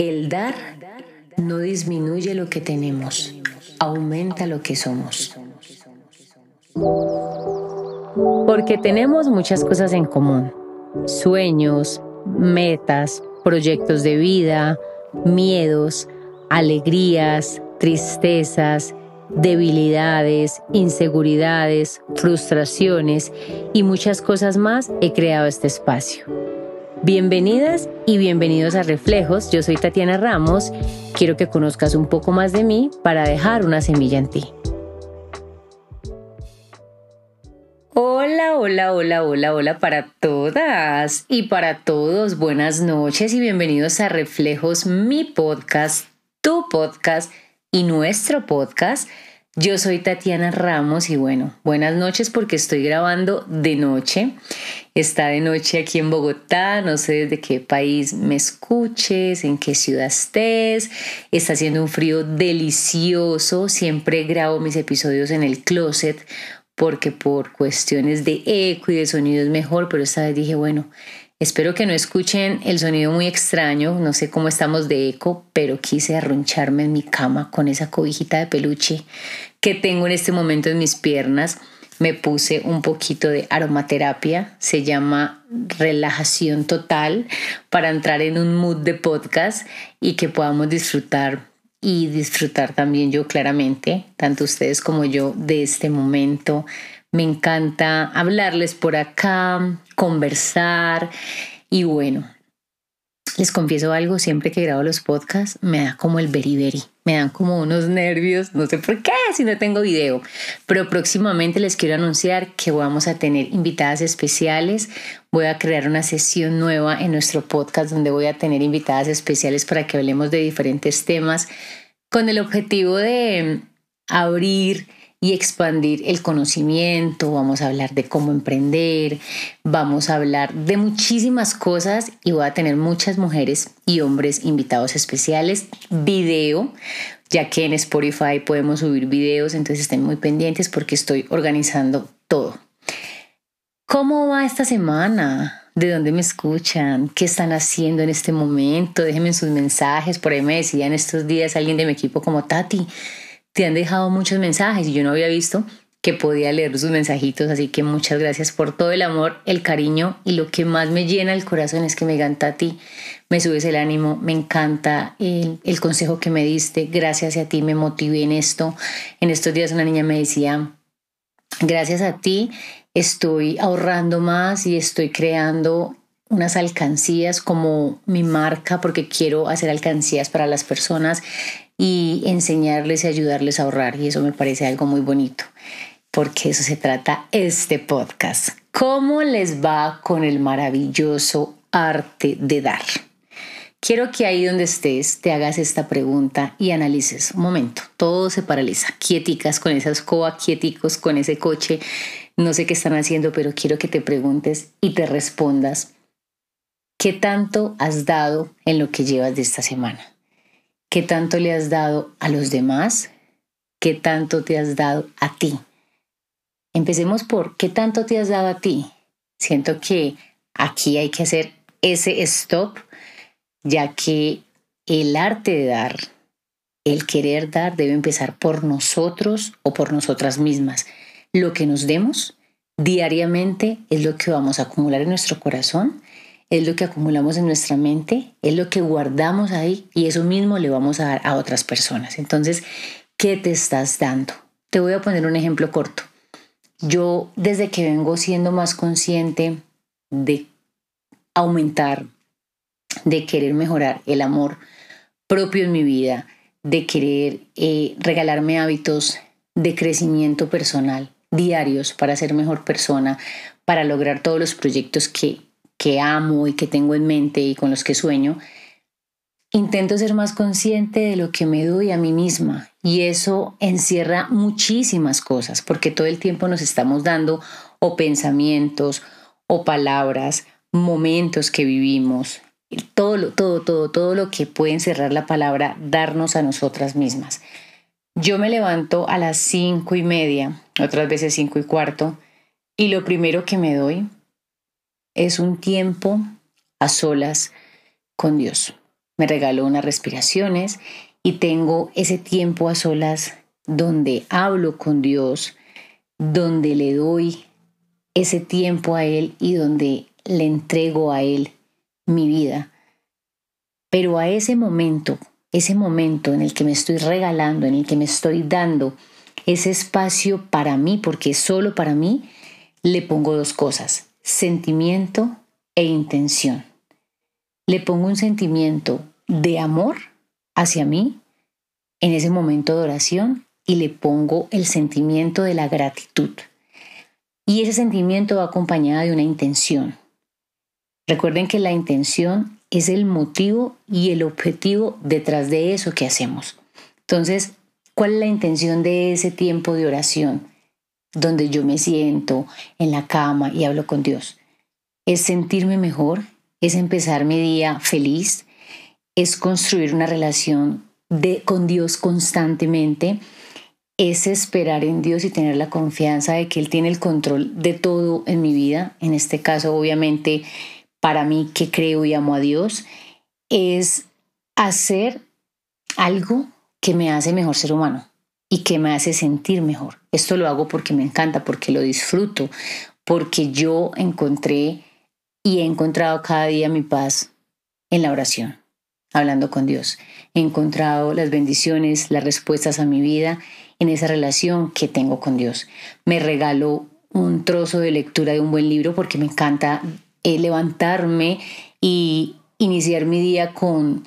El dar no disminuye lo que tenemos, aumenta lo que somos. Porque tenemos muchas cosas en común. Sueños, metas, proyectos de vida, miedos, alegrías, tristezas, debilidades, inseguridades, frustraciones y muchas cosas más he creado este espacio. Bienvenidas y bienvenidos a Reflejos. Yo soy Tatiana Ramos. Quiero que conozcas un poco más de mí para dejar una semilla en ti. Hola, hola, hola, hola, hola para todas y para todos. Buenas noches y bienvenidos a Reflejos, mi podcast, tu podcast y nuestro podcast yo soy Tatiana Ramos y bueno, buenas noches porque estoy grabando de noche. Está de noche aquí en Bogotá, no sé desde qué país me escuches, en qué ciudad estés. Está haciendo un frío delicioso. Siempre grabo mis episodios en el closet porque por cuestiones de eco y de sonido es mejor, pero esta vez dije, bueno, Espero que no escuchen el sonido muy extraño, no sé cómo estamos de eco, pero quise arruncharme en mi cama con esa cobijita de peluche que tengo en este momento en mis piernas. Me puse un poquito de aromaterapia, se llama relajación total, para entrar en un mood de podcast y que podamos disfrutar y disfrutar también yo claramente, tanto ustedes como yo, de este momento me encanta hablarles por acá, conversar y bueno, les confieso algo, siempre que grabo los podcasts me da como el beriberi, me dan como unos nervios, no sé por qué, si no tengo video, pero próximamente les quiero anunciar que vamos a tener invitadas especiales, voy a crear una sesión nueva en nuestro podcast donde voy a tener invitadas especiales para que hablemos de diferentes temas con el objetivo de abrir y expandir el conocimiento, vamos a hablar de cómo emprender, vamos a hablar de muchísimas cosas y voy a tener muchas mujeres y hombres invitados especiales, video, ya que en Spotify podemos subir videos, entonces estén muy pendientes porque estoy organizando todo. ¿Cómo va esta semana? ¿De dónde me escuchan? ¿Qué están haciendo en este momento? Déjenme sus mensajes. Por ahí me en estos días alguien de mi equipo como Tati, te han dejado muchos mensajes y yo no había visto que podía leer sus mensajitos, así que muchas gracias por todo el amor, el cariño y lo que más me llena el corazón es que me encanta a ti, me subes el ánimo, me encanta el, el consejo que me diste, gracias a ti me motivé en esto. En estos días una niña me decía, gracias a ti estoy ahorrando más y estoy creando unas alcancías como mi marca porque quiero hacer alcancías para las personas y enseñarles y ayudarles a ahorrar. Y eso me parece algo muy bonito, porque eso se trata este podcast. ¿Cómo les va con el maravilloso arte de dar? Quiero que ahí donde estés te hagas esta pregunta y analices. Un momento, todo se paraliza. Quieticas con esa escoba, quieticos con ese coche. No sé qué están haciendo, pero quiero que te preguntes y te respondas. ¿Qué tanto has dado en lo que llevas de esta semana? ¿Qué tanto le has dado a los demás? ¿Qué tanto te has dado a ti? Empecemos por ¿qué tanto te has dado a ti? Siento que aquí hay que hacer ese stop, ya que el arte de dar, el querer dar debe empezar por nosotros o por nosotras mismas. Lo que nos demos diariamente es lo que vamos a acumular en nuestro corazón es lo que acumulamos en nuestra mente, es lo que guardamos ahí y eso mismo le vamos a dar a otras personas. Entonces, ¿qué te estás dando? Te voy a poner un ejemplo corto. Yo desde que vengo siendo más consciente de aumentar, de querer mejorar el amor propio en mi vida, de querer eh, regalarme hábitos de crecimiento personal diarios para ser mejor persona, para lograr todos los proyectos que que amo y que tengo en mente y con los que sueño, intento ser más consciente de lo que me doy a mí misma. Y eso encierra muchísimas cosas, porque todo el tiempo nos estamos dando o pensamientos o palabras, momentos que vivimos, todo, todo, todo, todo lo que puede encerrar la palabra darnos a nosotras mismas. Yo me levanto a las cinco y media, otras veces cinco y cuarto, y lo primero que me doy es un tiempo a solas con Dios. me regalo unas respiraciones y tengo ese tiempo a solas donde hablo con Dios, donde le doy ese tiempo a Él y donde le entrego a Él mi vida. Pero a ese momento, ese momento en el que me estoy regalando, en el que me estoy dando ese espacio para mí, porque es solo para mí, le pongo dos cosas, sentimiento e intención. Le pongo un sentimiento de amor hacia mí en ese momento de oración y le pongo el sentimiento de la gratitud. Y ese sentimiento va acompañado de una intención. Recuerden que la intención es el motivo y el objetivo detrás de eso que hacemos. Entonces, ¿cuál es la intención de ese tiempo de oración? Donde yo me siento en la cama y hablo con Dios. Es sentirme mejor, es empezar mi día feliz, es construir una relación de, con Dios constantemente, es esperar en Dios y tener la confianza de que Él tiene el control de todo en mi vida. En este caso, obviamente, para mí que creo y amo a Dios, es hacer algo que me hace mejor ser humano y que me hace sentir mejor. Esto lo hago porque me encanta, porque lo disfruto, porque yo encontré y he encontrado cada día mi paz en la oración, hablando con Dios. He encontrado las bendiciones, las respuestas a mi vida en esa relación que tengo con Dios. Me regalo un trozo de lectura de un buen libro porque me encanta eh, levantarme y iniciar mi día con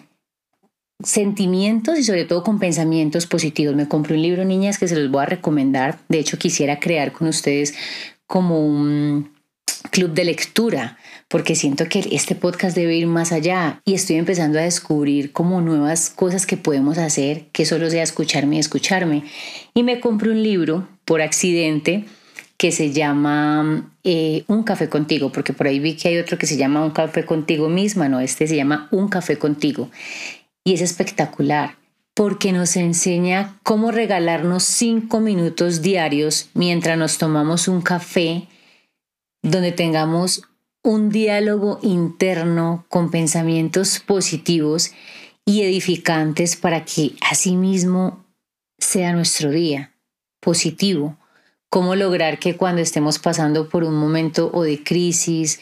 sentimientos y sobre todo con pensamientos positivos. Me compré un libro, niñas, que se los voy a recomendar. De hecho, quisiera crear con ustedes como un club de lectura, porque siento que este podcast debe ir más allá y estoy empezando a descubrir como nuevas cosas que podemos hacer, que solo sea escucharme y escucharme. Y me compré un libro por accidente que se llama eh, Un café contigo, porque por ahí vi que hay otro que se llama Un café contigo misma, no, este se llama Un café contigo. Y es espectacular porque nos enseña cómo regalarnos cinco minutos diarios mientras nos tomamos un café, donde tengamos un diálogo interno con pensamientos positivos y edificantes para que asimismo sea nuestro día positivo. Cómo lograr que cuando estemos pasando por un momento o de crisis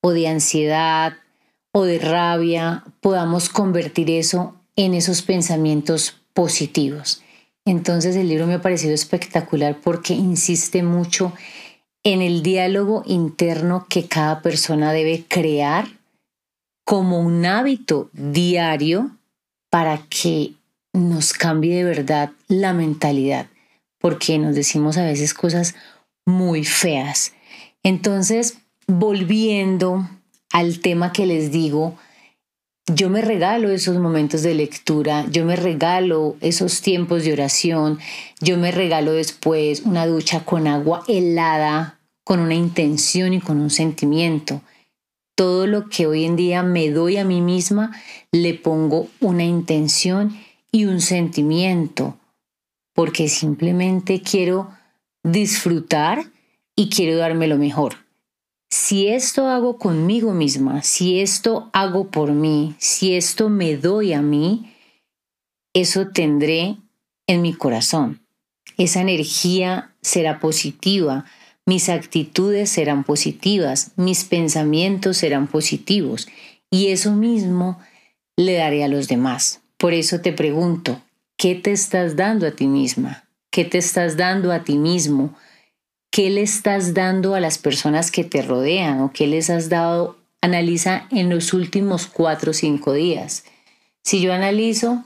o de ansiedad o de rabia, podamos convertir eso en esos pensamientos positivos. Entonces el libro me ha parecido espectacular porque insiste mucho en el diálogo interno que cada persona debe crear como un hábito diario para que nos cambie de verdad la mentalidad porque nos decimos a veces cosas muy feas. Entonces, volviendo al tema que les digo, yo me regalo esos momentos de lectura, yo me regalo esos tiempos de oración, yo me regalo después una ducha con agua helada, con una intención y con un sentimiento. Todo lo que hoy en día me doy a mí misma, le pongo una intención y un sentimiento porque simplemente quiero disfrutar y quiero darme lo mejor. Si esto hago conmigo misma, si esto hago por mí, si esto me doy a mí, eso tendré en mi corazón. Esa energía será positiva, mis actitudes serán positivas, mis pensamientos serán positivos y eso mismo le daré a los demás. Por eso te pregunto, ¿Qué te estás dando a ti misma? ¿Qué te estás dando a ti mismo? ¿Qué le estás dando a las personas que te rodean o qué les has dado? Analiza en los últimos cuatro o cinco días. Si yo analizo,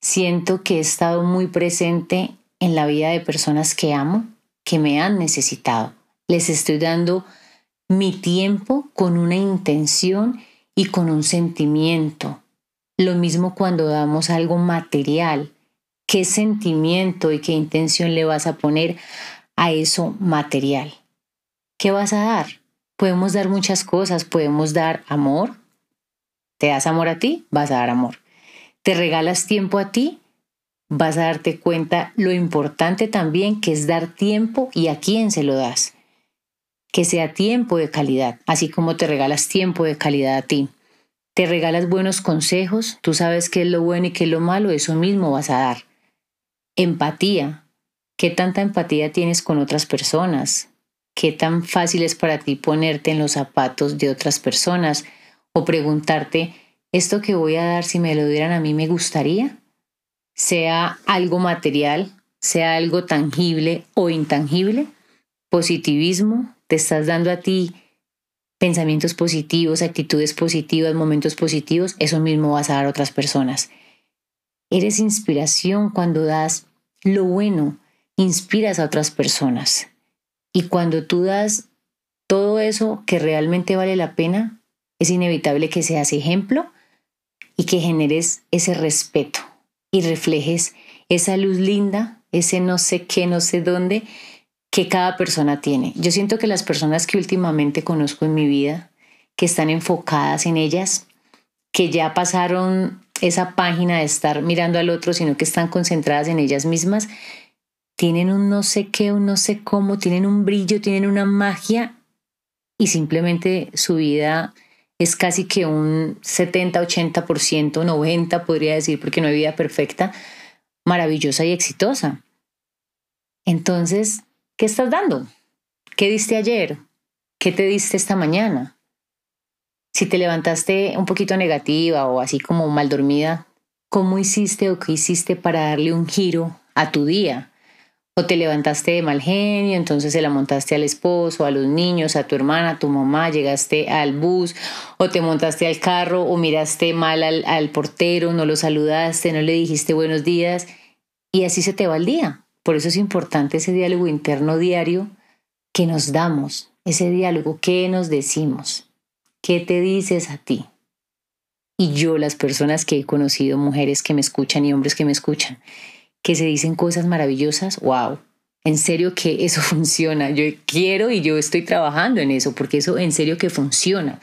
siento que he estado muy presente en la vida de personas que amo, que me han necesitado. Les estoy dando mi tiempo con una intención y con un sentimiento. Lo mismo cuando damos algo material. ¿Qué sentimiento y qué intención le vas a poner a eso material? ¿Qué vas a dar? Podemos dar muchas cosas. Podemos dar amor. ¿Te das amor a ti? Vas a dar amor. ¿Te regalas tiempo a ti? Vas a darte cuenta lo importante también que es dar tiempo y a quién se lo das. Que sea tiempo de calidad, así como te regalas tiempo de calidad a ti te regalas buenos consejos, tú sabes qué es lo bueno y qué es lo malo, eso mismo vas a dar. Empatía. ¿Qué tanta empatía tienes con otras personas? ¿Qué tan fácil es para ti ponerte en los zapatos de otras personas o preguntarte, ¿esto que voy a dar si me lo dieran a mí me gustaría? Sea algo material, sea algo tangible o intangible. Positivismo, te estás dando a ti pensamientos positivos, actitudes positivas, momentos positivos, eso mismo vas a dar a otras personas. Eres inspiración cuando das lo bueno, inspiras a otras personas. Y cuando tú das todo eso que realmente vale la pena, es inevitable que seas ejemplo y que generes ese respeto y reflejes esa luz linda, ese no sé qué, no sé dónde, que cada persona tiene. Yo siento que las personas que últimamente conozco en mi vida, que están enfocadas en ellas, que ya pasaron esa página de estar mirando al otro, sino que están concentradas en ellas mismas, tienen un no sé qué, un no sé cómo, tienen un brillo, tienen una magia y simplemente su vida es casi que un 70, 80%, 90% podría decir, porque no hay vida perfecta, maravillosa y exitosa. Entonces, ¿Qué estás dando? ¿Qué diste ayer? ¿Qué te diste esta mañana? Si te levantaste un poquito negativa o así como mal dormida, ¿cómo hiciste o qué hiciste para darle un giro a tu día? O te levantaste de mal genio, entonces se la montaste al esposo, a los niños, a tu hermana, a tu mamá, llegaste al bus, o te montaste al carro, o miraste mal al, al portero, no lo saludaste, no le dijiste buenos días, y así se te va el día. Por eso es importante ese diálogo interno diario que nos damos, ese diálogo que nos decimos, qué te dices a ti. Y yo, las personas que he conocido, mujeres que me escuchan y hombres que me escuchan, que se dicen cosas maravillosas, wow, en serio que eso funciona. Yo quiero y yo estoy trabajando en eso, porque eso en serio que funciona.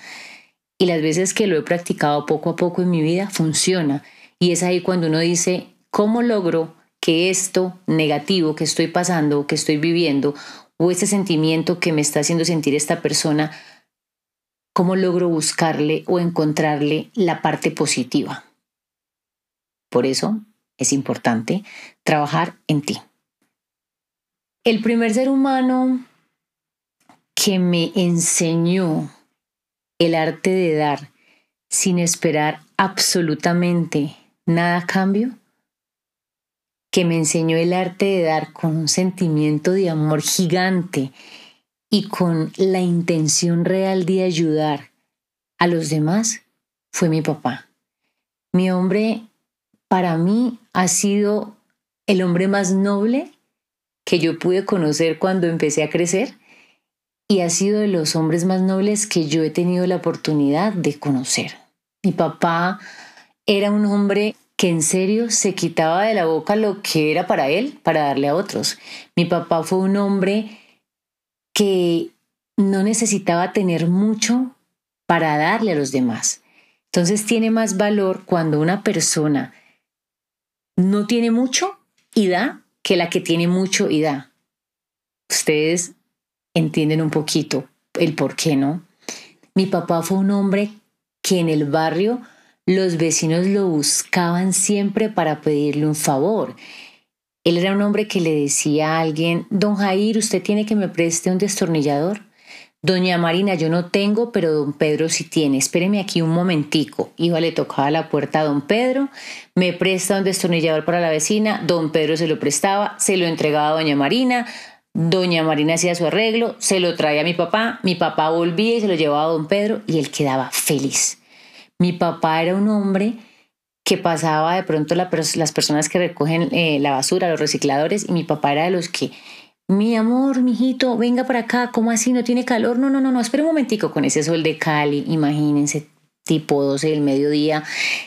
Y las veces que lo he practicado poco a poco en mi vida, funciona. Y es ahí cuando uno dice, ¿cómo logro que esto negativo que estoy pasando, que estoy viviendo, o ese sentimiento que me está haciendo sentir esta persona, ¿cómo logro buscarle o encontrarle la parte positiva? Por eso es importante trabajar en ti. El primer ser humano que me enseñó el arte de dar sin esperar absolutamente nada a cambio que me enseñó el arte de dar con un sentimiento de amor gigante y con la intención real de ayudar a los demás fue mi papá. Mi hombre para mí ha sido el hombre más noble que yo pude conocer cuando empecé a crecer y ha sido de los hombres más nobles que yo he tenido la oportunidad de conocer. Mi papá era un hombre que en serio se quitaba de la boca lo que era para él, para darle a otros. Mi papá fue un hombre que no necesitaba tener mucho para darle a los demás. Entonces tiene más valor cuando una persona no tiene mucho y da que la que tiene mucho y da. Ustedes entienden un poquito el por qué, ¿no? Mi papá fue un hombre que en el barrio los vecinos lo buscaban siempre para pedirle un favor. Él era un hombre que le decía a alguien, don Jair, usted tiene que me preste un destornillador. Doña Marina, yo no tengo, pero don Pedro sí tiene. Espéreme aquí un momentico. Iba, le tocaba la puerta a don Pedro, me presta un destornillador para la vecina, don Pedro se lo prestaba, se lo entregaba a doña Marina, doña Marina hacía su arreglo, se lo traía a mi papá, mi papá volvía y se lo llevaba a don Pedro y él quedaba feliz. Mi papá era un hombre que pasaba de pronto las personas que recogen eh, la basura, los recicladores, y mi papá era de los que, mi amor, mijito, venga para acá, ¿cómo así? ¿No tiene calor? No, no, no, no, espera un momentico con ese sol de Cali, imagínense, tipo 12 del mediodía,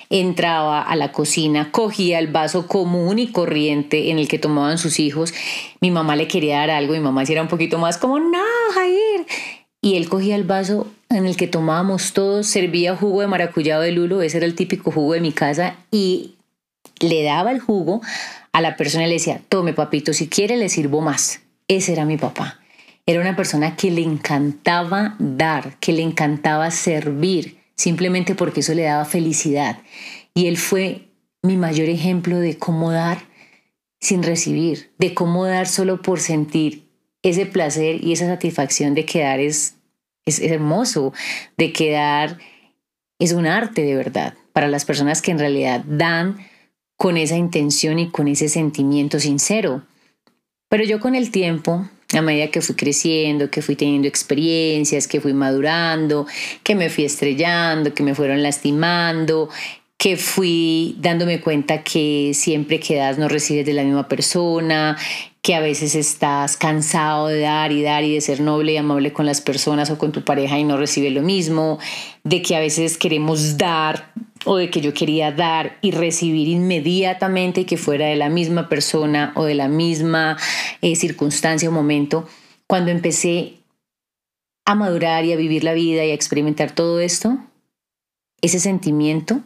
entraba a la cocina, cogía el vaso común y corriente en el que tomaban sus hijos. Mi mamá le quería dar algo, mi mamá era un poquito más como, no, Jair. Y él cogía el vaso en el que tomábamos todos, servía jugo de maracuyá de lulo, ese era el típico jugo de mi casa, y le daba el jugo a la persona y le decía, tome papito, si quiere le sirvo más. Ese era mi papá. Era una persona que le encantaba dar, que le encantaba servir, simplemente porque eso le daba felicidad. Y él fue mi mayor ejemplo de cómo dar sin recibir, de cómo dar solo por sentir ese placer y esa satisfacción de quedar es, es, hermoso, de quedar es un arte de verdad para las personas que en realidad dan con esa intención y con ese sentimiento sincero. Pero yo con el tiempo, a medida que fui creciendo, que fui teniendo experiencias, que fui madurando, que me fui estrellando, que me fueron lastimando, que fui dándome cuenta que siempre que das no recibes de la misma persona, que a veces estás cansado de dar y dar y de ser noble y amable con las personas o con tu pareja y no recibes lo mismo, de que a veces queremos dar o de que yo quería dar y recibir inmediatamente que fuera de la misma persona o de la misma eh, circunstancia o momento. Cuando empecé a madurar y a vivir la vida y a experimentar todo esto, ese sentimiento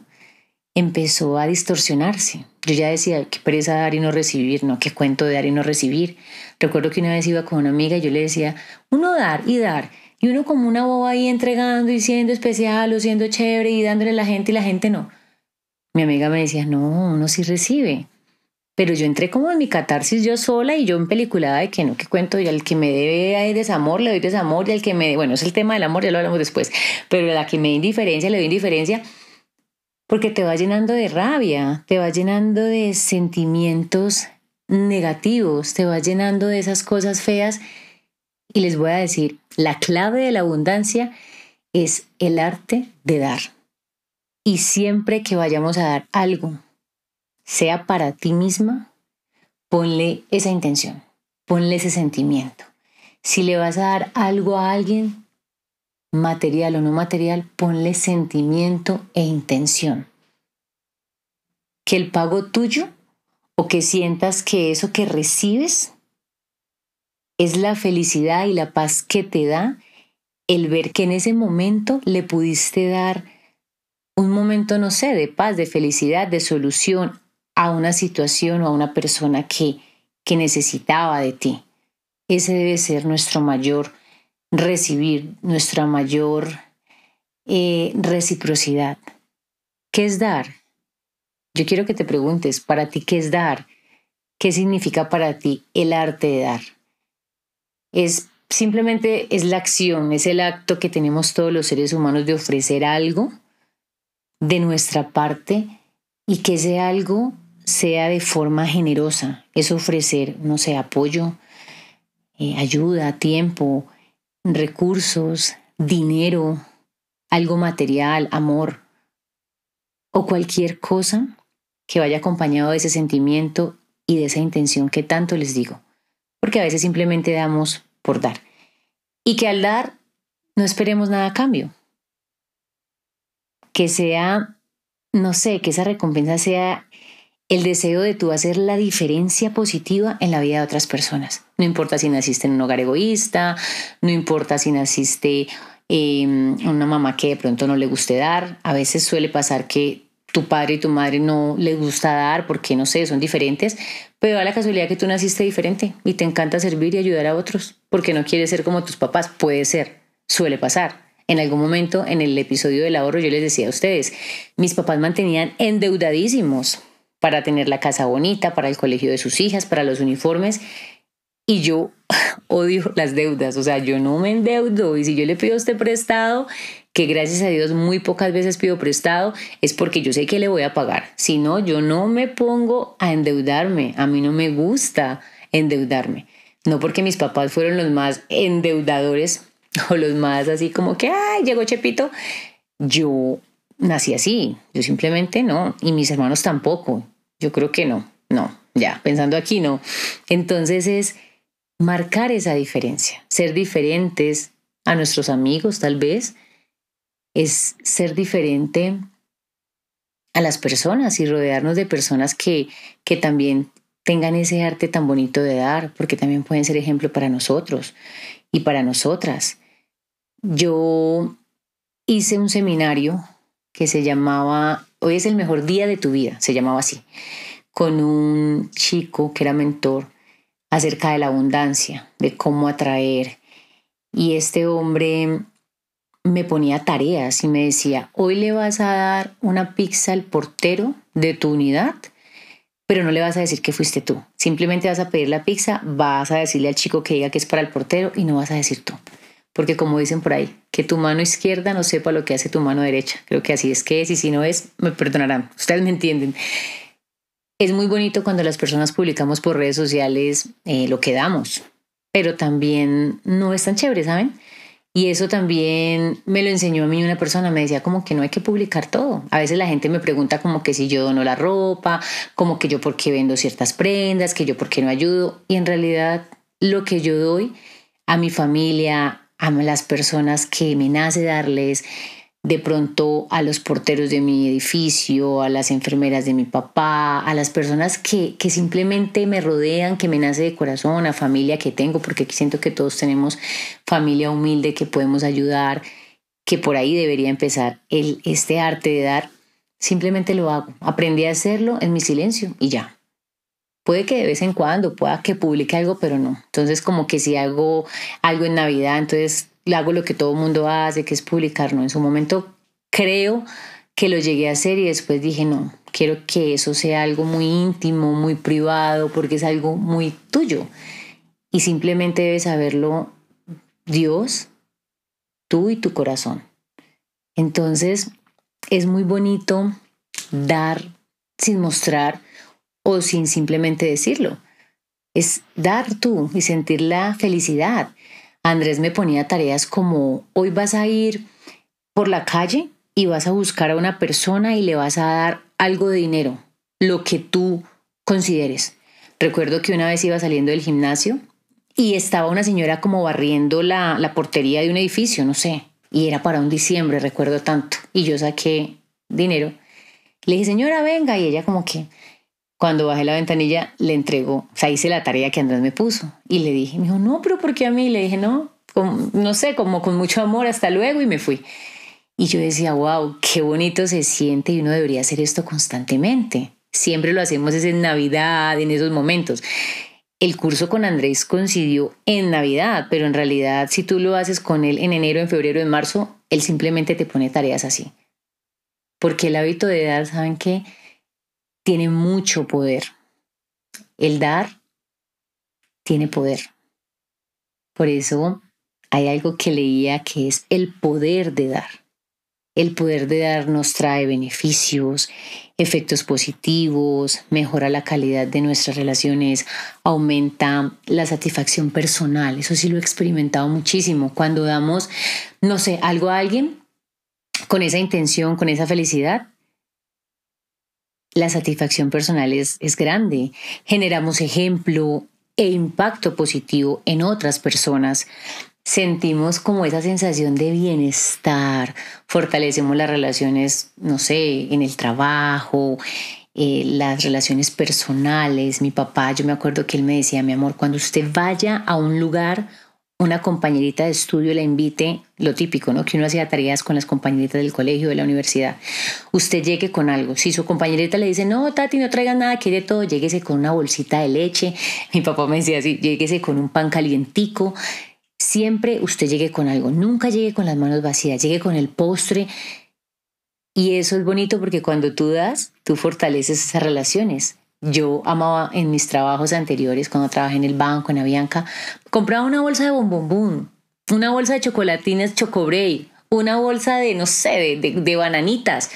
empezó a distorsionarse. Yo ya decía, qué pereza dar y no recibir, no, qué cuento de dar y no recibir. Recuerdo que una vez iba con una amiga y yo le decía, uno dar y dar, y uno como una boba ahí entregando y siendo especial o siendo chévere y dándole a la gente y la gente no. Mi amiga me decía, no, uno sí recibe. Pero yo entré como en mi catarsis yo sola y yo en peliculada de que no, que cuento, y al que me debe desamor, le doy desamor, y al que me, bueno, es el tema del amor, ya lo hablamos después, pero a la que me da indiferencia, le doy indiferencia porque te va llenando de rabia, te va llenando de sentimientos negativos, te va llenando de esas cosas feas. Y les voy a decir, la clave de la abundancia es el arte de dar. Y siempre que vayamos a dar algo, sea para ti misma, ponle esa intención, ponle ese sentimiento. Si le vas a dar algo a alguien, material o no material, ponle sentimiento e intención. Que el pago tuyo o que sientas que eso que recibes es la felicidad y la paz que te da el ver que en ese momento le pudiste dar un momento, no sé, de paz, de felicidad, de solución a una situación o a una persona que, que necesitaba de ti. Ese debe ser nuestro mayor recibir nuestra mayor eh, reciprocidad. ¿Qué es dar? Yo quiero que te preguntes, para ti, ¿qué es dar? ¿Qué significa para ti el arte de dar? Es simplemente es la acción, es el acto que tenemos todos los seres humanos de ofrecer algo de nuestra parte y que ese algo sea de forma generosa. Es ofrecer, no sé, apoyo, eh, ayuda, tiempo, recursos, dinero, algo material, amor o cualquier cosa que vaya acompañado de ese sentimiento y de esa intención que tanto les digo. Porque a veces simplemente damos por dar. Y que al dar no esperemos nada a cambio. Que sea, no sé, que esa recompensa sea el deseo de tú hacer la diferencia positiva en la vida de otras personas. No importa si naciste en un hogar egoísta, no importa si naciste em, una mamá que de pronto no le guste dar. A veces suele pasar que tu padre y tu madre no les gusta dar porque, no sé, son diferentes, pero da la casualidad que tú naciste diferente y te encanta servir y ayudar a otros porque no quieres ser como tus papás. Puede ser, suele pasar. En algún momento en el episodio del ahorro yo les decía a ustedes, mis papás mantenían endeudadísimos para tener la casa bonita, para el colegio de sus hijas, para los uniformes. Y yo odio las deudas, o sea, yo no me endeudo y si yo le pido este prestado, que gracias a Dios muy pocas veces pido prestado, es porque yo sé que le voy a pagar. Si no, yo no me pongo a endeudarme, a mí no me gusta endeudarme. No porque mis papás fueron los más endeudadores o los más así como que, ay, llegó Chepito. Yo nací así, yo simplemente no, y mis hermanos tampoco. Yo creo que no, no, ya, pensando aquí no. Entonces es marcar esa diferencia, ser diferentes a nuestros amigos tal vez, es ser diferente a las personas y rodearnos de personas que, que también tengan ese arte tan bonito de dar, porque también pueden ser ejemplo para nosotros y para nosotras. Yo hice un seminario que se llamaba Hoy es el mejor día de tu vida, se llamaba así, con un chico que era mentor acerca de la abundancia, de cómo atraer. Y este hombre me ponía tareas y me decía, hoy le vas a dar una pizza al portero de tu unidad, pero no le vas a decir que fuiste tú. Simplemente vas a pedir la pizza, vas a decirle al chico que diga que es para el portero y no vas a decir tú. Porque como dicen por ahí, que tu mano izquierda no sepa lo que hace tu mano derecha. Creo que así es que es y si no es, me perdonarán. Ustedes me entienden. Es muy bonito cuando las personas publicamos por redes sociales eh, lo que damos, pero también no es tan chévere, ¿saben? Y eso también me lo enseñó a mí una persona, me decía como que no hay que publicar todo. A veces la gente me pregunta como que si yo dono la ropa, como que yo por qué vendo ciertas prendas, que yo por qué no ayudo. Y en realidad lo que yo doy a mi familia, a las personas que me nace darles, de pronto a los porteros de mi edificio, a las enfermeras de mi papá, a las personas que, que, simplemente me rodean, que me nace de corazón, a familia que tengo, porque siento que todos tenemos familia humilde que podemos ayudar, que por ahí debería empezar el, este arte de dar. Simplemente lo hago. Aprendí a hacerlo en mi silencio y ya. Puede que de vez en cuando pueda que publique algo, pero no. Entonces como que si hago algo en Navidad, entonces hago lo que todo mundo hace, que es publicar, ¿no? En su momento creo que lo llegué a hacer y después dije, no, quiero que eso sea algo muy íntimo, muy privado, porque es algo muy tuyo. Y simplemente debes saberlo Dios, tú y tu corazón. Entonces, es muy bonito dar sin mostrar o sin simplemente decirlo. Es dar tú y sentir la felicidad. Andrés me ponía tareas como, hoy vas a ir por la calle y vas a buscar a una persona y le vas a dar algo de dinero, lo que tú consideres. Recuerdo que una vez iba saliendo del gimnasio y estaba una señora como barriendo la, la portería de un edificio, no sé, y era para un diciembre, recuerdo tanto, y yo saqué dinero. Le dije, señora, venga, y ella como que, cuando bajé la ventanilla, le entregó, o sea, hice la tarea que Andrés me puso y le dije, me dijo, no, pero ¿por qué a mí? Le dije, no, no sé, como con mucho amor, hasta luego y me fui. Y yo decía, wow, qué bonito se siente y uno debería hacer esto constantemente. Siempre lo hacemos es en Navidad, en esos momentos. El curso con Andrés coincidió en Navidad, pero en realidad si tú lo haces con él en enero, en febrero, en marzo, él simplemente te pone tareas así. Porque el hábito de dar, ¿saben qué? Tiene mucho poder. El dar tiene poder. Por eso hay algo que leía que es el poder de dar. El poder de dar nos trae beneficios, efectos positivos, mejora la calidad de nuestras relaciones, aumenta la satisfacción personal. Eso sí lo he experimentado muchísimo. Cuando damos, no sé, algo a alguien con esa intención, con esa felicidad, la satisfacción personal es, es grande. Generamos ejemplo e impacto positivo en otras personas. Sentimos como esa sensación de bienestar, fortalecemos las relaciones, no sé, en el trabajo, eh, las relaciones personales. Mi papá, yo me acuerdo que él me decía, mi amor, cuando usted vaya a un lugar una compañerita de estudio la invite, lo típico, ¿no? Que uno hacía tareas con las compañeritas del colegio, de la universidad. Usted llegue con algo. Si su compañerita le dice, no, Tati, no traiga nada, quiere todo, lléguese con una bolsita de leche. Mi papá me decía así, lléguese con un pan calientico. Siempre usted llegue con algo. Nunca llegue con las manos vacías, llegue con el postre. Y eso es bonito porque cuando tú das, tú fortaleces esas relaciones. Yo amaba en mis trabajos anteriores, cuando trabajé en el banco, en Avianca, compraba una bolsa de bombombón, una bolsa de chocolatinas Chocobray, una bolsa de, no sé, de, de bananitas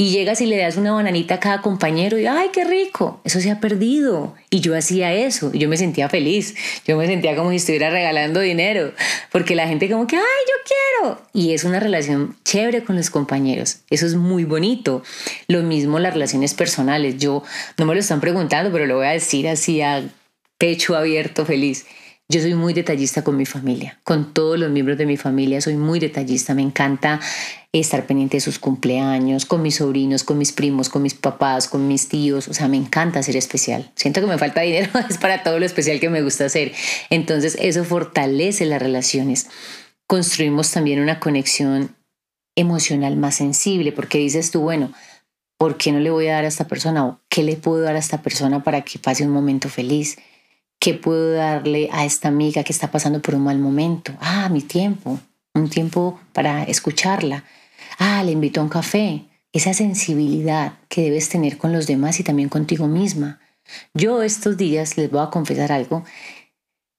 y llegas y le das una bananita a cada compañero y ¡ay, qué rico! Eso se ha perdido. Y yo hacía eso y yo me sentía feliz. Yo me sentía como si estuviera regalando dinero, porque la gente como que ¡ay, yo quiero! Y es una relación chévere con los compañeros. Eso es muy bonito. Lo mismo las relaciones personales. Yo no me lo están preguntando, pero lo voy a decir así a pecho abierto, feliz. Yo soy muy detallista con mi familia, con todos los miembros de mi familia, soy muy detallista, me encanta estar pendiente de sus cumpleaños, con mis sobrinos, con mis primos, con mis papás, con mis tíos, o sea, me encanta ser especial. Siento que me falta dinero, es para todo lo especial que me gusta hacer. Entonces eso fortalece las relaciones. Construimos también una conexión emocional más sensible, porque dices tú, bueno, ¿por qué no le voy a dar a esta persona? ¿O qué le puedo dar a esta persona para que pase un momento feliz? ¿Qué puedo darle a esta amiga que está pasando por un mal momento? Ah, mi tiempo. un tiempo para escucharla. Ah, le invito a un café. Esa sensibilidad que debes tener con los demás y también contigo misma. Yo estos días les voy a confesar algo.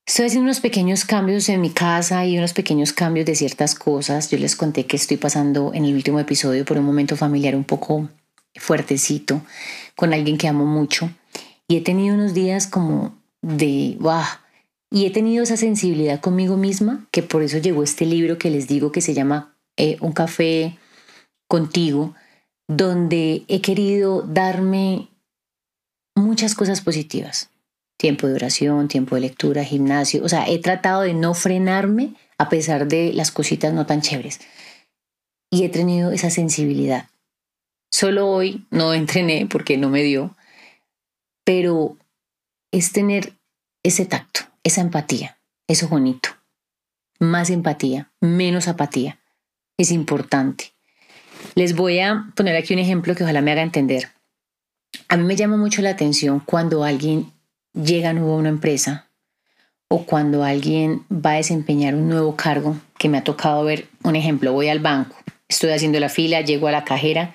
Estoy haciendo unos pequeños cambios en mi casa y unos pequeños cambios de ciertas cosas. Yo les conté que estoy pasando en el último episodio por un momento familiar un poco fuertecito con alguien que amo mucho. Y he tenido unos días como de, wow, y he tenido esa sensibilidad conmigo misma, que por eso llegó este libro que les digo que se llama eh, Un café contigo, donde he querido darme muchas cosas positivas. Tiempo de oración, tiempo de lectura, gimnasio. O sea, he tratado de no frenarme a pesar de las cositas no tan chéveres. Y he tenido esa sensibilidad. Solo hoy no entrené porque no me dio, pero es tener ese tacto, esa empatía, eso bonito. Más empatía, menos apatía. Es importante. Les voy a poner aquí un ejemplo que ojalá me haga entender. A mí me llama mucho la atención cuando alguien llega nuevo a una empresa o cuando alguien va a desempeñar un nuevo cargo, que me ha tocado ver un ejemplo, voy al banco, estoy haciendo la fila, llego a la cajera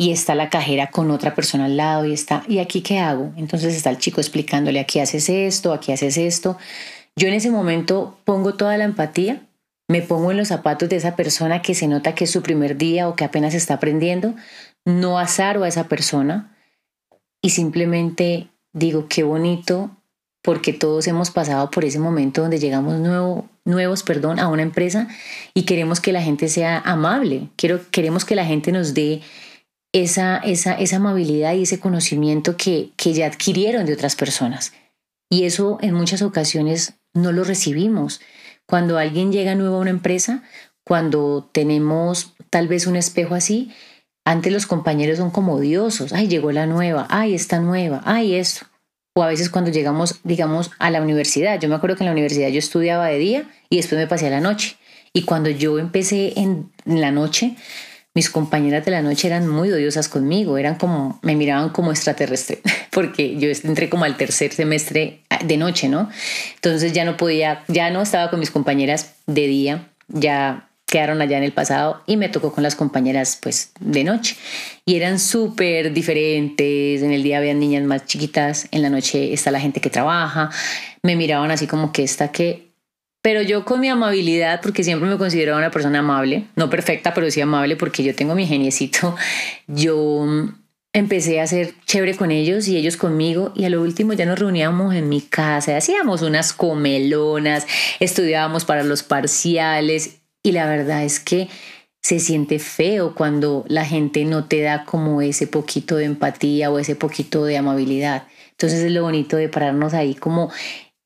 y está la cajera con otra persona al lado y está, ¿y aquí qué hago? Entonces está el chico explicándole, aquí haces esto, aquí haces esto. Yo en ese momento pongo toda la empatía, me pongo en los zapatos de esa persona que se nota que es su primer día o que apenas está aprendiendo, no azaro a esa persona y simplemente digo, qué bonito, porque todos hemos pasado por ese momento donde llegamos nuevo, nuevos perdón, a una empresa y queremos que la gente sea amable, Quiero, queremos que la gente nos dé esa, esa, esa amabilidad y ese conocimiento que, que ya adquirieron de otras personas. Y eso en muchas ocasiones no lo recibimos. Cuando alguien llega nuevo a una empresa, cuando tenemos tal vez un espejo así, antes los compañeros son como odiosos. Ay, llegó la nueva, ay, esta nueva, ay, esto. O a veces cuando llegamos, digamos, a la universidad. Yo me acuerdo que en la universidad yo estudiaba de día y después me pasé la noche. Y cuando yo empecé en la noche, mis compañeras de la noche eran muy odiosas conmigo, eran como, me miraban como extraterrestre, porque yo entré como al tercer semestre ah, de noche, ¿no? Entonces ya no podía, ya no estaba con mis compañeras de día, ya quedaron allá en el pasado y me tocó con las compañeras pues de noche y eran súper diferentes, en el día habían niñas más chiquitas, en la noche está la gente que trabaja, me miraban así como que esta que pero yo con mi amabilidad, porque siempre me considero una persona amable, no perfecta, pero sí amable, porque yo tengo mi geniecito, yo empecé a ser chévere con ellos y ellos conmigo y a lo último ya nos reuníamos en mi casa, hacíamos unas comelonas, estudiábamos para los parciales y la verdad es que se siente feo cuando la gente no te da como ese poquito de empatía o ese poquito de amabilidad. Entonces es lo bonito de pararnos ahí como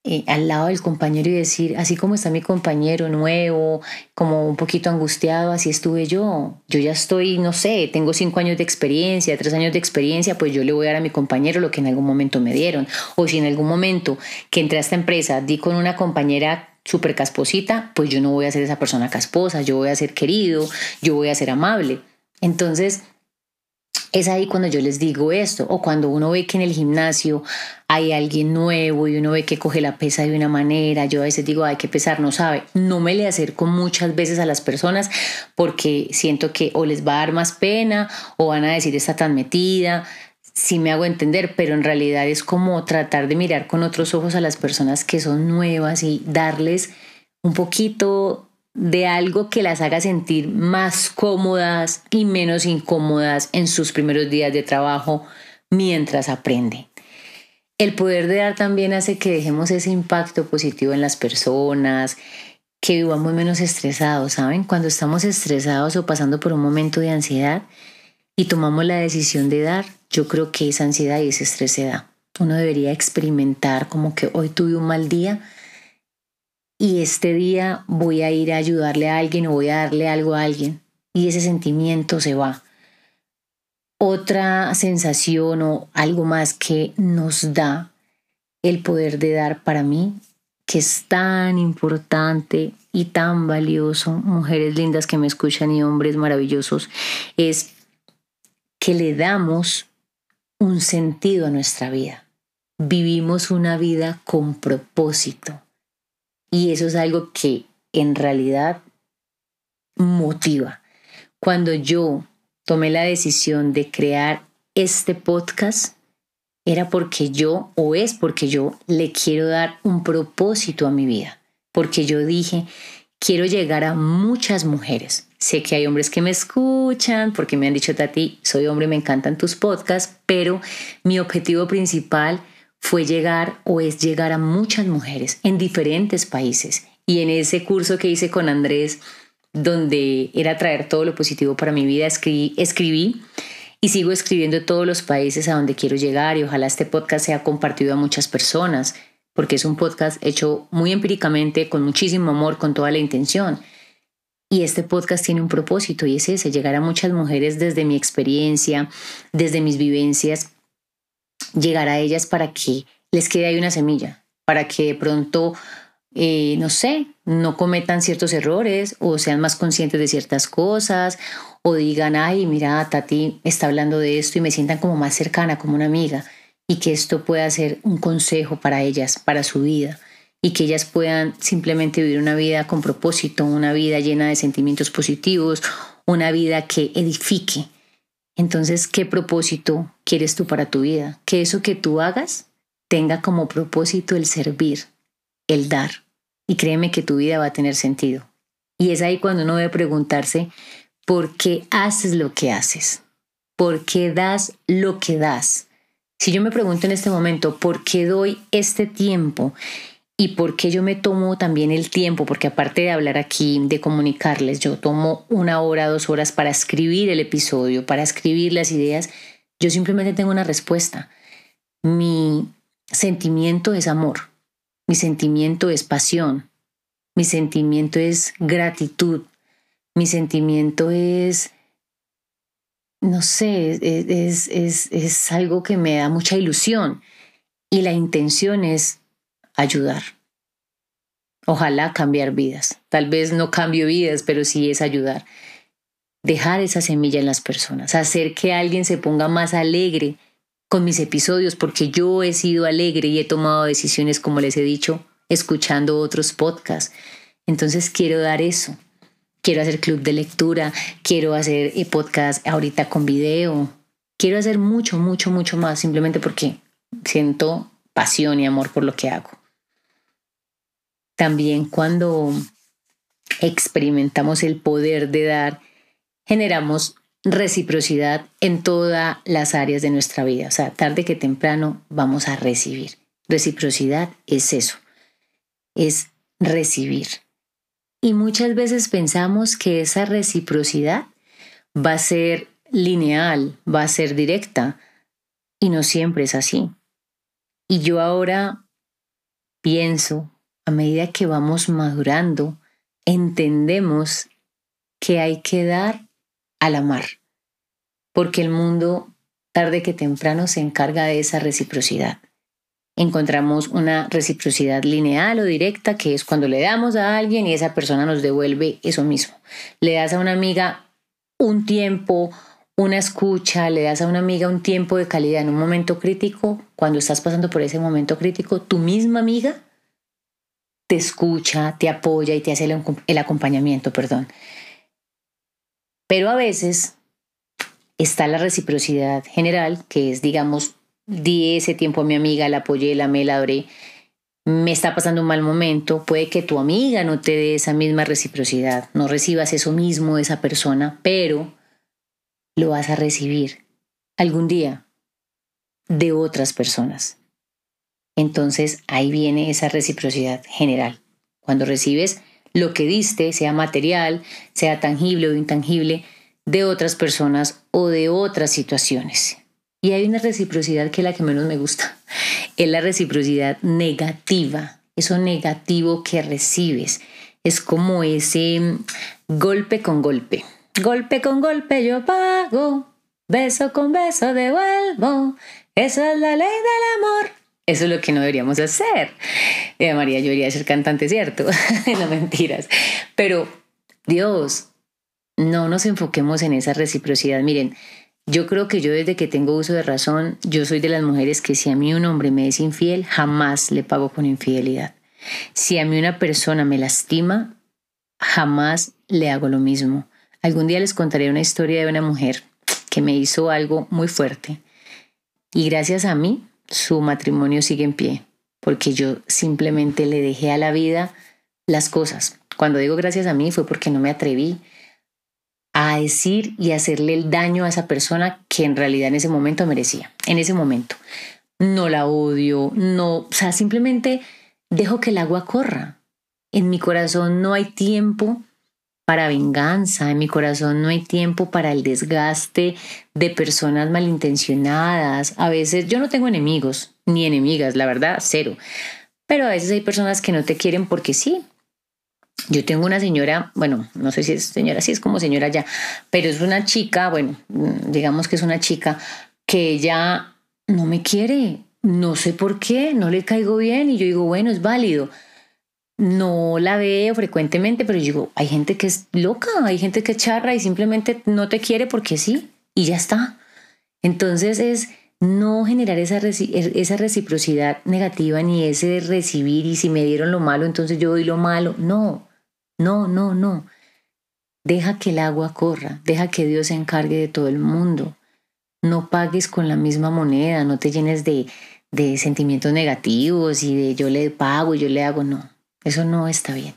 eh, al lado del compañero y decir, así como está mi compañero nuevo, como un poquito angustiado, así estuve yo. Yo ya estoy, no sé, tengo cinco años de experiencia, tres años de experiencia, pues yo le voy a dar a mi compañero lo que en algún momento me dieron. O si en algún momento que entré a esta empresa di con una compañera súper casposita, pues yo no voy a ser esa persona casposa, yo voy a ser querido, yo voy a ser amable. Entonces, es ahí cuando yo les digo esto, o cuando uno ve que en el gimnasio hay alguien nuevo y uno ve que coge la pesa de una manera, yo a veces digo, hay que pesar, no sabe, no me le acerco muchas veces a las personas porque siento que o les va a dar más pena o van a decir está tan metida, si me hago entender, pero en realidad es como tratar de mirar con otros ojos a las personas que son nuevas y darles un poquito de algo que las haga sentir más cómodas y menos incómodas en sus primeros días de trabajo mientras aprenden. El poder de dar también hace que dejemos ese impacto positivo en las personas, que vivamos menos estresados, ¿saben? Cuando estamos estresados o pasando por un momento de ansiedad y tomamos la decisión de dar, yo creo que esa ansiedad y ese estrés se da. Uno debería experimentar como que hoy tuve un mal día, y este día voy a ir a ayudarle a alguien o voy a darle algo a alguien y ese sentimiento se va. Otra sensación o algo más que nos da el poder de dar para mí, que es tan importante y tan valioso, mujeres lindas que me escuchan y hombres maravillosos, es que le damos un sentido a nuestra vida. Vivimos una vida con propósito y eso es algo que en realidad motiva. Cuando yo tomé la decisión de crear este podcast, era porque yo, o es porque yo, le quiero dar un propósito a mi vida. Porque yo dije, quiero llegar a muchas mujeres. Sé que hay hombres que me escuchan porque me han dicho, Tati, soy hombre, me encantan tus podcasts, pero mi objetivo principal fue llegar o es llegar a muchas mujeres en diferentes países. Y en ese curso que hice con Andrés, donde era traer todo lo positivo para mi vida, escribí, y sigo escribiendo todos los países a donde quiero llegar y ojalá este podcast sea compartido a muchas personas, porque es un podcast hecho muy empíricamente, con muchísimo amor, con toda la intención. Y este podcast tiene un propósito y es ese, llegar a muchas mujeres desde mi experiencia, desde mis vivencias, llegar a ellas para que les quede ahí una semilla, para que de pronto, eh, no sé, no cometan ciertos errores o sean más conscientes de ciertas cosas o digan, ay, mira, Tati está hablando de esto y me sientan como más cercana, como una amiga, y que esto pueda ser un consejo para ellas, para su vida, y que ellas puedan simplemente vivir una vida con propósito, una vida llena de sentimientos positivos, una vida que edifique. Entonces, ¿qué propósito quieres tú para tu vida? Que eso que tú hagas tenga como propósito el servir, el dar. Y créeme que tu vida va a tener sentido. Y es ahí cuando uno debe preguntarse, ¿Por qué haces lo que haces? ¿Por qué das lo que das? Si yo me pregunto en este momento, ¿por qué doy este tiempo? ¿Y por qué yo me tomo también el tiempo? Porque aparte de hablar aquí, de comunicarles, yo tomo una hora, dos horas para escribir el episodio, para escribir las ideas, yo simplemente tengo una respuesta. Mi sentimiento es amor, mi sentimiento es pasión, mi sentimiento es gratitud, mi sentimiento es, no sé, es, es, es, algo que me da mucha ilusión y la intención es ayudar. Ojalá cambiar vidas. Tal vez no cambio vidas, pero sí es ayudar. Dejar esa semilla en las personas, hacer que alguien se ponga más alegre con mis episodios, porque yo he sido alegre y he tomado decisiones, como les he dicho, escuchando otros podcasts. Entonces quiero dar eso, quiero hacer club de lectura, quiero hacer eh, podcast ahorita con video, quiero hacer mucho, mucho, mucho más, simplemente porque siento pasión y amor por lo que hago. También cuando experimentamos el poder de dar, generamos reciprocidad en todas las áreas de nuestra vida. O sea, tarde que temprano vamos a recibir. Reciprocidad es eso, es recibir. Y muchas veces pensamos que esa reciprocidad va a ser lineal, va a ser directa, y no siempre es así. Y yo ahora pienso, a medida que vamos madurando, entendemos que hay que dar al amar, porque el mundo tarde que temprano se encarga de esa reciprocidad encontramos una reciprocidad lineal o directa, que es cuando le damos a alguien y esa persona nos devuelve eso mismo. Le das a una amiga un tiempo, una escucha, le das a una amiga un tiempo de calidad en un momento crítico, cuando estás pasando por ese momento crítico, tu misma amiga te escucha, te apoya y te hace el, acompañamiento, perdón. Pero a veces está la reciprocidad general, que es, digamos, di ese tiempo a mi amiga, la apoyé, la amé, la adoré, me está pasando un mal momento, puede que tu amiga no te dé esa misma reciprocidad, no recibas eso mismo de esa persona, pero lo vas a recibir algún día de otras personas. Entonces ahí viene esa reciprocidad general. Cuando recibes lo que diste, sea material, sea tangible o intangible, de otras personas o de otras situaciones. Y hay una reciprocidad que es la que menos me gusta. Es la reciprocidad negativa, eso negativo que recibes. Es como ese mm, golpe con golpe. Golpe con golpe yo pago, beso con beso devuelvo. Esa es la ley del amor. Eso es lo que no deberíamos hacer. Eh, María, yo debería ser cantante, ¿cierto? no mentiras. Pero Dios, no nos enfoquemos en esa reciprocidad. Miren, yo creo que yo desde que tengo uso de razón, yo soy de las mujeres que si a mí un hombre me es infiel, jamás le pago con infidelidad. Si a mí una persona me lastima, jamás le hago lo mismo. Algún día les contaré una historia de una mujer que me hizo algo muy fuerte y gracias a mí su matrimonio sigue en pie, porque yo simplemente le dejé a la vida las cosas. Cuando digo gracias a mí fue porque no me atreví a decir y hacerle el daño a esa persona que en realidad en ese momento merecía, en ese momento. No la odio, no, o sea, simplemente dejo que el agua corra. En mi corazón no hay tiempo para venganza, en mi corazón no hay tiempo para el desgaste de personas malintencionadas. A veces yo no tengo enemigos ni enemigas, la verdad, cero. Pero a veces hay personas que no te quieren porque sí. Yo tengo una señora, bueno, no sé si es señora, sí es como señora ya, pero es una chica, bueno, digamos que es una chica que ella no me quiere, no sé por qué, no le caigo bien y yo digo, bueno, es válido no la veo frecuentemente, pero digo, hay gente que es loca, hay gente que charra y simplemente no te quiere porque sí, y ya está. Entonces es no generar esa, esa reciprocidad negativa ni ese recibir y si me dieron lo malo, entonces yo doy lo malo. No, no, no, no. Deja que el agua corra, deja que Dios se encargue de todo el mundo. No pagues con la misma moneda, no te llenes de, de sentimientos negativos y de yo le pago, yo le hago, no eso no está bien.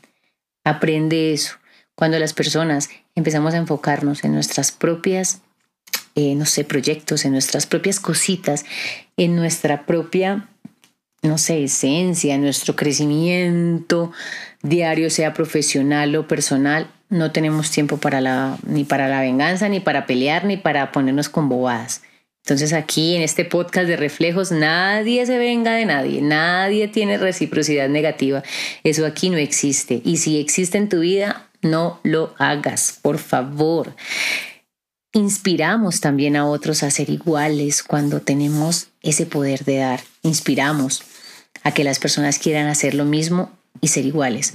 Aprende eso. Cuando las personas empezamos a enfocarnos en nuestras propias, eh, no sé, proyectos, en nuestras propias cositas, en nuestra propia, no sé, esencia, en nuestro crecimiento diario, sea profesional o personal, no tenemos tiempo para la, ni para la venganza, ni para pelear, ni para ponernos con bobadas. Entonces aquí en este podcast de reflejos nadie se venga de nadie, nadie tiene reciprocidad negativa. Eso aquí no existe. Y si existe en tu vida, no lo hagas, por favor. Inspiramos también a otros a ser iguales cuando tenemos ese poder de dar. Inspiramos a que las personas quieran hacer lo mismo y ser iguales.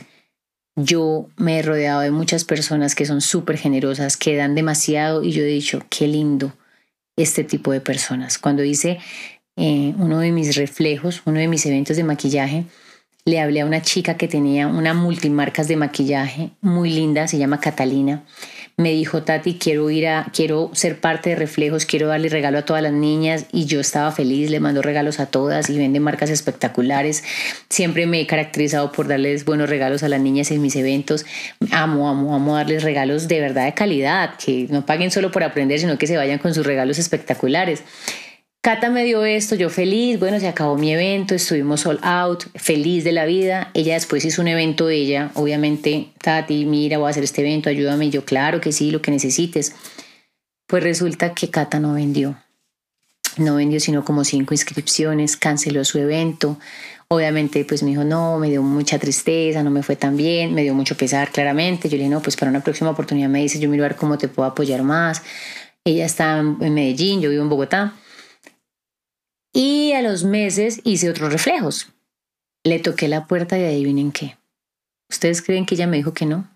Yo me he rodeado de muchas personas que son súper generosas, que dan demasiado y yo he dicho, qué lindo este tipo de personas. Cuando hice eh, uno de mis reflejos, uno de mis eventos de maquillaje, le hablé a una chica que tenía una multimarcas de maquillaje muy linda, se llama Catalina. Me dijo, Tati, quiero ir a, quiero ser parte de Reflejos, quiero darle regalo a todas las niñas y yo estaba feliz, le mando regalos a todas y vende marcas espectaculares. Siempre me he caracterizado por darles buenos regalos a las niñas en mis eventos. Amo, amo, amo darles regalos de verdad de calidad, que no paguen solo por aprender, sino que se vayan con sus regalos espectaculares. Cata me dio esto, yo feliz, bueno, se acabó mi evento, estuvimos all out, feliz de la vida. Ella después hizo un evento de ella, obviamente, Tati, mira, voy a hacer este evento, ayúdame. yo, claro que sí, lo que necesites. Pues resulta que Cata no vendió. No vendió sino como cinco inscripciones, canceló su evento. Obviamente, pues me dijo, no, me dio mucha tristeza, no me fue tan bien, me dio mucho pesar, claramente. Yo le dije, no, pues para una próxima oportunidad me dice, yo miro a ver cómo te puedo apoyar más. Ella está en Medellín, yo vivo en Bogotá. Y a los meses hice otros reflejos. Le toqué la puerta y adivinen qué. ¿Ustedes creen que ella me dijo que no?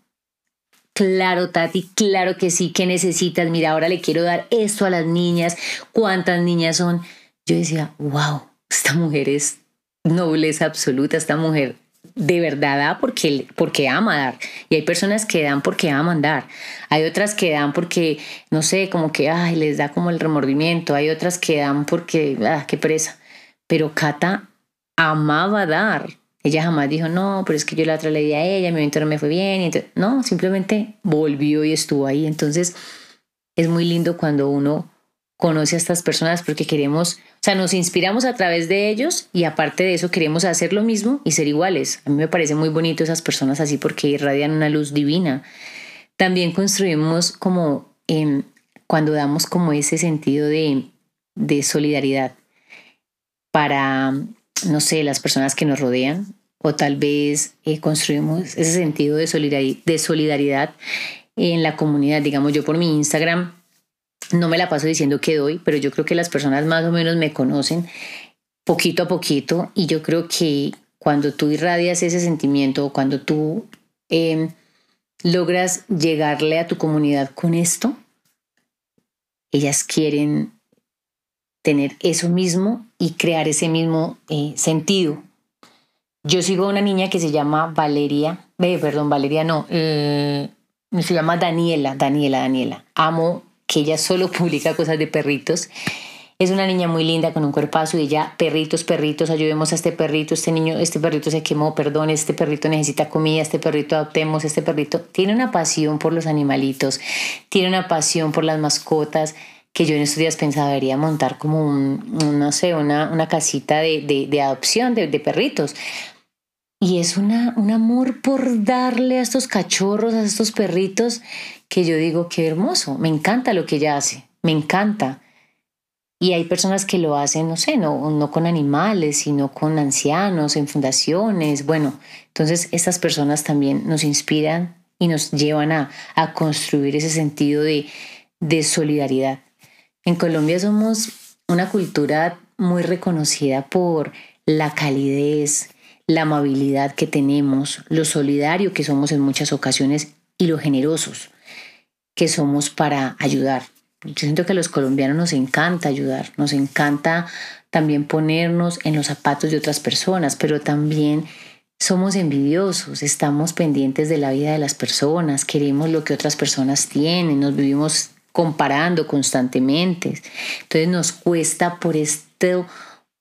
Claro, Tati, claro que sí, ¿qué necesitas? Mira, ahora le quiero dar esto a las niñas. ¿Cuántas niñas son? Yo decía, wow, esta mujer es nobleza absoluta, esta mujer de verdad da porque, porque ama dar. Y hay personas que dan porque aman dar. Hay otras que dan porque, no sé, como que les da como el remordimiento. Hay otras que dan porque, ah, qué presa. Pero Cata amaba dar. Ella jamás dijo, no, pero es que yo la otra le a ella, mi evento no me fue bien. no, simplemente volvió y estuvo ahí. Entonces, es muy lindo cuando uno conoce a estas personas porque queremos, sea, nos inspiramos a través de ellos y aparte de eso queremos hacer lo mismo y ser iguales. A mí me parece muy bonito esas personas así porque irradian una luz divina. También construimos como cuando damos como ese sentido de, de solidaridad para, no sé, las personas que nos rodean o tal vez eh, construimos ese sentido de solidaridad, de solidaridad en la comunidad. Digamos, yo por mi Instagram no me la paso diciendo que doy, pero yo creo que las personas más o menos me conocen poquito a poquito y yo creo que cuando tú irradias ese sentimiento o cuando tú em, logras llegarle a tu comunidad con esto, ellas quieren tener eso mismo y crear ese mismo eh, sentido Yo sigo a una niña que se llama Valeria, eh, perdón, Valeria no, eh, se llama Daniela, Daniela, Daniela. Amo que ella solo publica cosas de perritos. Es una niña muy linda con un cuerpazo y ella, perritos, perritos, ayudemos a este perrito, este niño, este perrito se quemó, perdón, este perrito necesita comida, este perrito adoptemos, este perrito tiene una pasión por los animalitos, tiene una pasión por las mascotas que yo en estos días pensaba debería montar como no sé, una, una casita de, de, adopción de, de, perritos. Y es una, un amor por darle a estos cachorros, a estos perritos, que yo digo, qué hermoso, me encanta lo que ella hace, me encanta. Y hay personas que lo hacen, no sé, no, no con animales, sino con ancianos, en fundaciones. Bueno, entonces estas personas también nos inspiran y nos llevan a, a construir ese sentido de, de solidaridad. En Colombia somos una cultura muy reconocida por la calidez, la amabilidad que tenemos, lo solidario que somos en muchas ocasiones y lo generosos que somos para ayudar. Yo siento que a los colombianos nos encanta ayudar, nos encanta también ponernos en los zapatos de otras personas, pero también somos envidiosos, estamos pendientes de la vida de las personas, queremos lo que otras personas tienen, nos vivimos comparando constantemente. Entonces nos cuesta por esto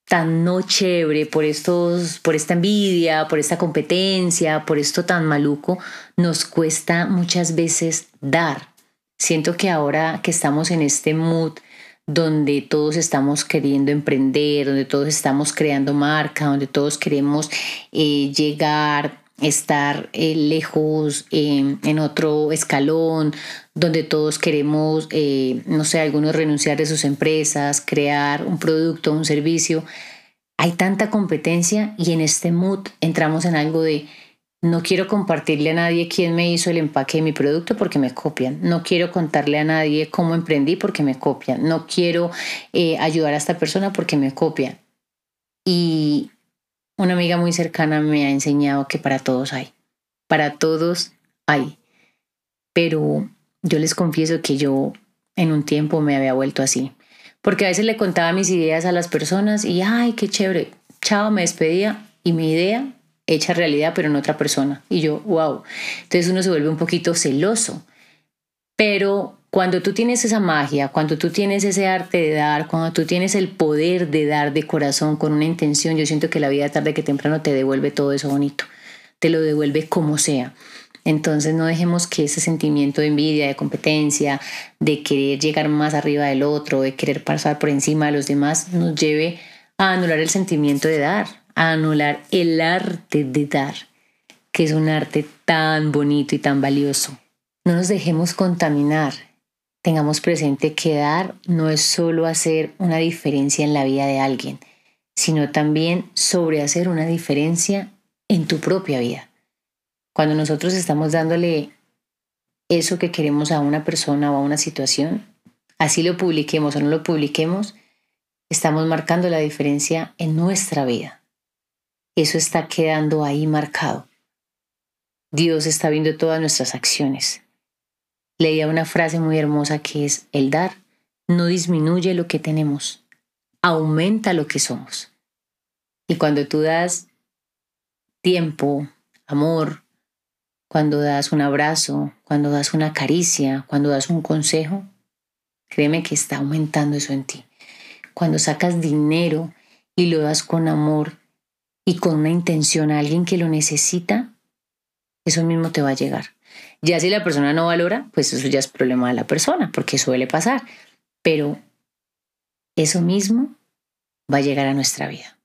tan no chévere, por estos, por esta envidia, por esta competencia, por esto tan maluco, nos cuesta muchas veces dar. Siento que ahora que estamos en este mood donde todos estamos queriendo emprender, donde todos estamos creando marca, donde todos queremos eh, llegar, estar eh, lejos en otro escalón, donde todos queremos, eh, no sé, algunos renunciar de sus empresas, crear un producto, un servicio. Hay tanta competencia y en este mood entramos en algo de no quiero compartirle a nadie quién me hizo el empaque de mi producto porque me copian. No quiero contarle a nadie cómo emprendí porque me copian. No quiero eh, ayudar a esta persona porque me copian. Y una amiga muy cercana me ha enseñado que para todos hay. Para todos hay. Pero yo les confieso que yo en un tiempo me había vuelto así. Porque a veces le contaba mis ideas a las personas y, ay, qué chévere. Chao, me despedía y mi idea hecha realidad, pero en otra persona. Y yo, wow. Entonces uno se vuelve un poquito celoso. Pero cuando tú tienes esa magia, cuando tú tienes ese arte de dar, cuando tú tienes el poder de dar de corazón con una intención, yo siento que la vida tarde que temprano te devuelve todo eso bonito. Te lo devuelve como sea. Entonces no dejemos que ese sentimiento de envidia, de competencia, de querer llegar más arriba del otro, de querer pasar por encima de los demás, nos lleve a anular el sentimiento de dar, anular el arte de dar, que es un arte tan bonito y tan valioso. No nos dejemos contaminar. Tengamos presente que dar no es solo hacer una diferencia en la vida de alguien, sino también sobre hacer una diferencia en tu propia vida. Cuando nosotros estamos dándole eso que queremos a una persona o a una situación, así lo publiquemos o no lo publiquemos, estamos marcando la diferencia en nuestra vida eso está quedando ahí marcado. Dios está viendo todas nuestras acciones. Leía una frase muy hermosa que es, el dar no disminuye lo que tenemos, aumenta lo que somos. Y cuando tú das tiempo, amor, cuando das un abrazo, cuando das una caricia, cuando das un consejo, créeme que está aumentando eso en ti. Cuando sacas dinero y lo das con amor, y con una intención a alguien que lo necesita, eso mismo te va a llegar. Ya si la persona no valora, pues eso ya es problema de la persona, porque suele pasar. Pero eso mismo va a llegar a nuestra vida.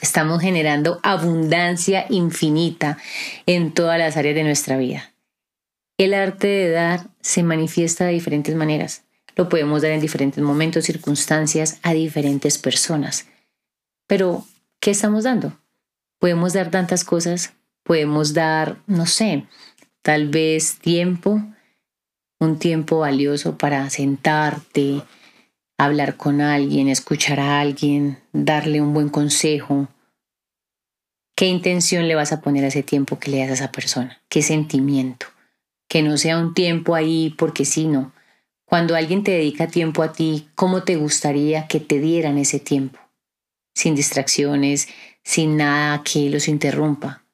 Estamos generando abundancia infinita en todas las áreas de nuestra vida. El arte de dar se manifiesta de diferentes maneras. Lo podemos dar en diferentes momentos, circunstancias, a diferentes personas. Pero ¿qué estamos dando? Podemos dar tantas cosas, podemos dar, no sé, tal vez tiempo, un tiempo valioso para sentarte, hablar con alguien, escuchar a alguien, darle un buen consejo. ¿Qué intención le vas a poner a ese tiempo que le das a esa persona? ¿Qué sentimiento? Que no sea un tiempo ahí porque sí, no. Cuando alguien te dedica tiempo a ti, ¿cómo te gustaría que te dieran ese tiempo? Sin distracciones, sin nada que los interrumpa,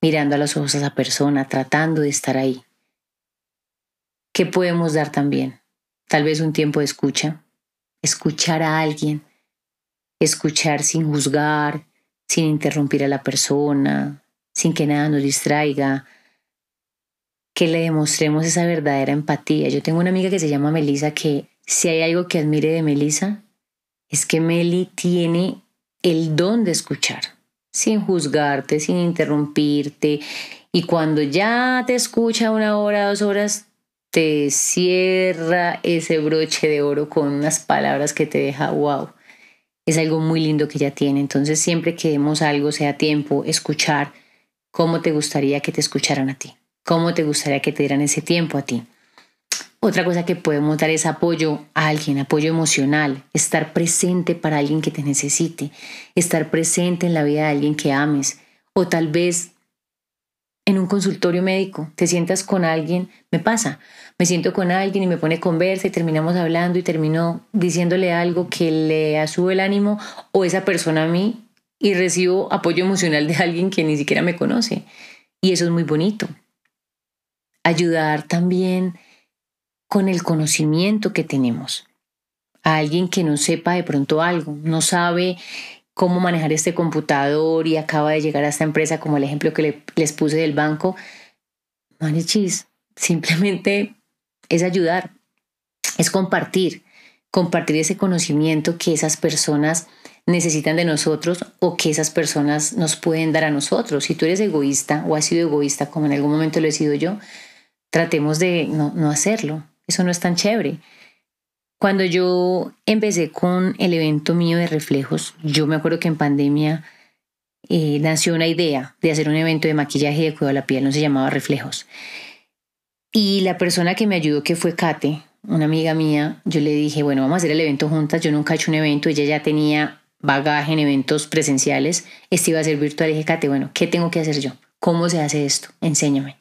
mirando a los ojos a esa persona, tratando de estar ahí. ¿Qué podemos dar también? Tal vez un tiempo de escucha, escuchar a alguien, escuchar sin juzgar, sin interrumpir a la persona, sin que nada nos distraiga, que le demostremos esa verdadera empatía. Yo tengo una amiga que se llama Melisa que si hay algo que admire de Melisa es que Meli tiene el don de escuchar, sin juzgarte, sin interrumpirte. Y cuando ya te escucha una hora, dos horas, te cierra ese broche de oro con unas palabras que te deja wow. Es algo muy lindo que ella tiene. Entonces, siempre que demos algo, sea tiempo, escuchar, ¿cómo te gustaría que te escucharan a ti? ¿Cómo te gustaría que te dieran ese tiempo a ti? Otra cosa que podemos dar es apoyo a alguien, apoyo emocional, estar presente para alguien que te necesite, estar presente en la vida de alguien que ames o tal vez en un consultorio médico, te sientas con alguien, me pasa, me siento con alguien y me pone conversa y terminamos hablando y termino diciéndole algo que le sube el ánimo o esa persona a mí y recibo apoyo emocional de alguien que ni siquiera me conoce. Y eso es muy bonito. Ayudar también con el conocimiento que tenemos. A alguien que no sepa de pronto algo, no sabe cómo manejar este computador y acaba de llegar a esta empresa, como el ejemplo que les puse del banco. Manichis, simplemente es ayudar, es compartir, compartir ese conocimiento que esas personas necesitan de nosotros o que esas personas nos pueden dar a nosotros. Si tú eres egoísta o has sido egoísta, como en algún momento lo he sido yo, tratemos de no hacerlo. Eso no es tan chévere. Cuando yo empecé con el evento mío de reflejos, yo me acuerdo que en pandemia eh, nació una idea de hacer un evento de maquillaje y de cuidado de la piel, no se llamaba Reflejos. Y la persona que me ayudó, que fue Kate, una amiga mía, yo le dije, bueno, vamos a hacer el evento juntas, yo nunca he hecho un evento, ella ya tenía bagaje en eventos presenciales, este iba a ser virtual, y dije, Kate, bueno, ¿qué tengo que hacer yo? ¿Cómo se hace esto? Enséñame.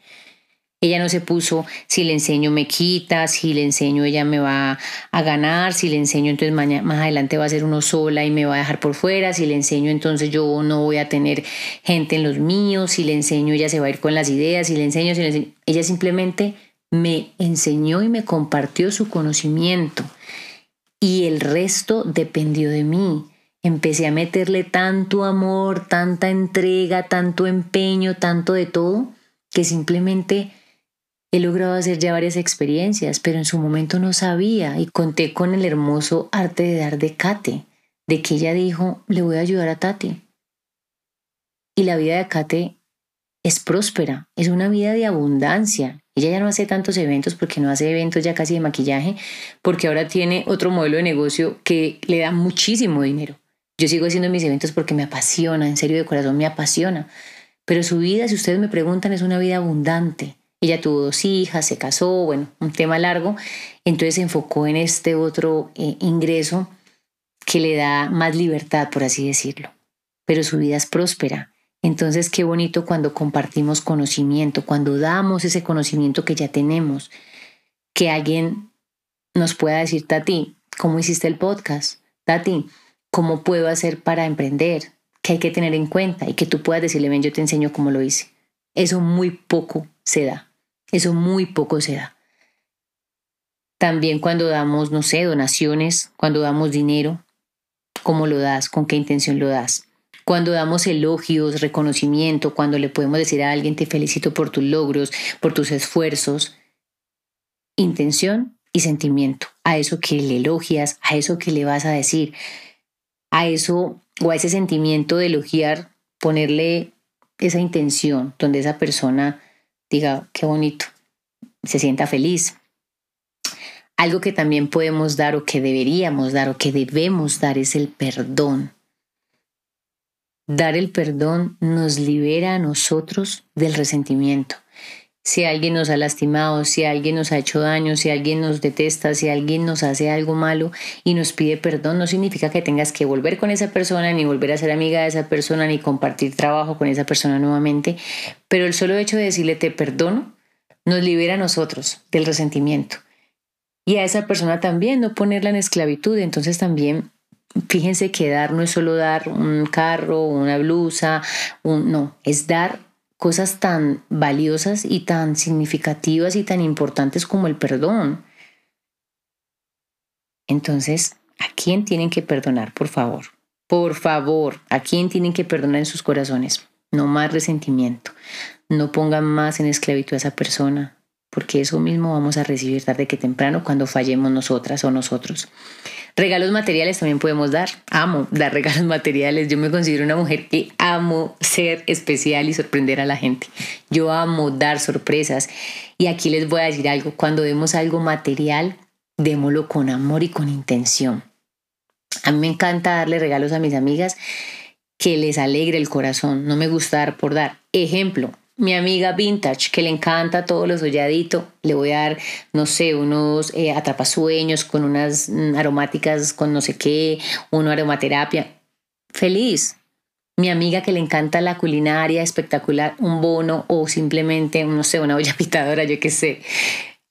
Ella no se puso, si le enseño me quita, si le enseño ella me va a ganar, si le enseño entonces más adelante va a ser uno sola y me va a dejar por fuera, si le enseño entonces yo no voy a tener gente en los míos, si le enseño ella se va a ir con las ideas, si le enseño, si le enseño. Ella simplemente me enseñó y me compartió su conocimiento y el resto dependió de mí. Empecé a meterle tanto amor, tanta entrega, tanto empeño, tanto de todo, que simplemente He logrado hacer ya varias experiencias, pero en su momento no sabía y conté con el hermoso arte de dar de Kate, de que ella dijo, le voy a ayudar a Tati. Y la vida de Kate es próspera, es una vida de abundancia. Ella ya no hace tantos eventos porque no hace eventos ya casi de maquillaje, porque ahora tiene otro modelo de negocio que le da muchísimo dinero. Yo sigo haciendo mis eventos porque me apasiona, en serio de corazón me apasiona. Pero su vida, si ustedes me preguntan, es una vida abundante. Ella tuvo dos hijas, se casó, bueno, un tema largo. Entonces se enfocó en este otro eh, ingreso que le da más libertad, por así decirlo. Pero su vida es próspera. Entonces, qué bonito cuando compartimos conocimiento, cuando damos ese conocimiento que ya tenemos, que alguien nos pueda decir, Tati, ¿cómo hiciste el podcast? Tati, ¿cómo puedo hacer para emprender? ¿Qué hay que tener en cuenta? Y que tú puedas decirle, ven, yo te enseño cómo lo hice. Eso muy poco se da. Eso muy poco se da. También cuando damos, no sé, donaciones, cuando damos dinero, ¿cómo lo das? ¿Con qué intención lo das? Cuando damos elogios, reconocimiento, cuando le podemos decir a alguien te felicito por tus logros, por tus esfuerzos, intención y sentimiento, a eso que le elogias, a eso que le vas a decir, a eso o a ese sentimiento de elogiar, ponerle esa intención donde esa persona diga, qué bonito, se sienta feliz. Algo que también podemos dar o que deberíamos dar o que debemos dar es el perdón. Dar el perdón nos libera a nosotros del resentimiento. Si alguien nos ha lastimado, si alguien nos ha hecho daño, si alguien nos detesta, si alguien nos hace algo malo y nos pide perdón, no significa que tengas que volver con esa persona, ni volver a ser amiga de esa persona, ni compartir trabajo con esa persona nuevamente. Pero el solo hecho de decirle te perdono nos libera a nosotros del resentimiento. Y a esa persona también no ponerla en esclavitud. Entonces también fíjense que dar no es solo dar un carro, una blusa, un, no, es dar cosas tan valiosas y tan significativas y tan importantes como el perdón. Entonces, ¿a quién tienen que perdonar, por favor? Por favor, ¿a quién tienen que perdonar en sus corazones? No más resentimiento. No pongan más en esclavitud a esa persona, porque eso mismo vamos a recibir tarde que temprano cuando fallemos nosotras o nosotros. Regalos materiales también podemos dar. Amo dar regalos materiales. Yo me considero una mujer que amo ser especial y sorprender a la gente. Yo amo dar sorpresas. Y aquí les voy a decir algo. Cuando demos algo material, démoslo con amor y con intención. A mí me encanta darle regalos a mis amigas que les alegre el corazón. No me gusta dar por dar. Ejemplo, mi amiga vintage que le encanta todo lo solladito, le voy a dar, no sé, unos eh, atrapasueños con unas mm, aromáticas con no sé qué, una aromaterapia. Feliz. Mi amiga que le encanta la culinaria espectacular, un bono o simplemente, no sé, una olla pitadora, yo qué sé,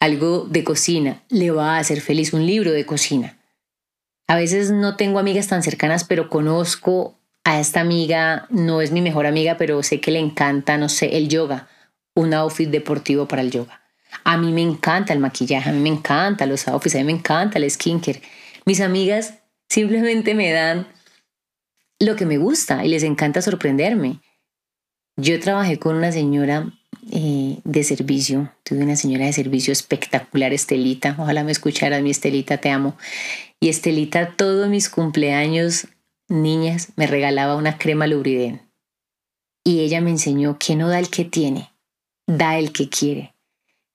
algo de cocina, le va a hacer feliz un libro de cocina. A veces no tengo amigas tan cercanas, pero conozco a esta amiga, no es mi mejor amiga, pero sé que le encanta, no sé, el yoga, un outfit deportivo para el yoga. A mí me encanta el maquillaje, a mí me encanta los outfits, a mí me encanta el skincare. Mis amigas simplemente me dan lo que me gusta y les encanta sorprenderme. Yo trabajé con una señora eh, de servicio, tuve una señora de servicio espectacular, Estelita, ojalá me escucharas, mi Estelita, te amo. Y Estelita, todos mis cumpleaños niñas me regalaba una crema Lubriden. Y ella me enseñó que no da el que tiene, da el que quiere.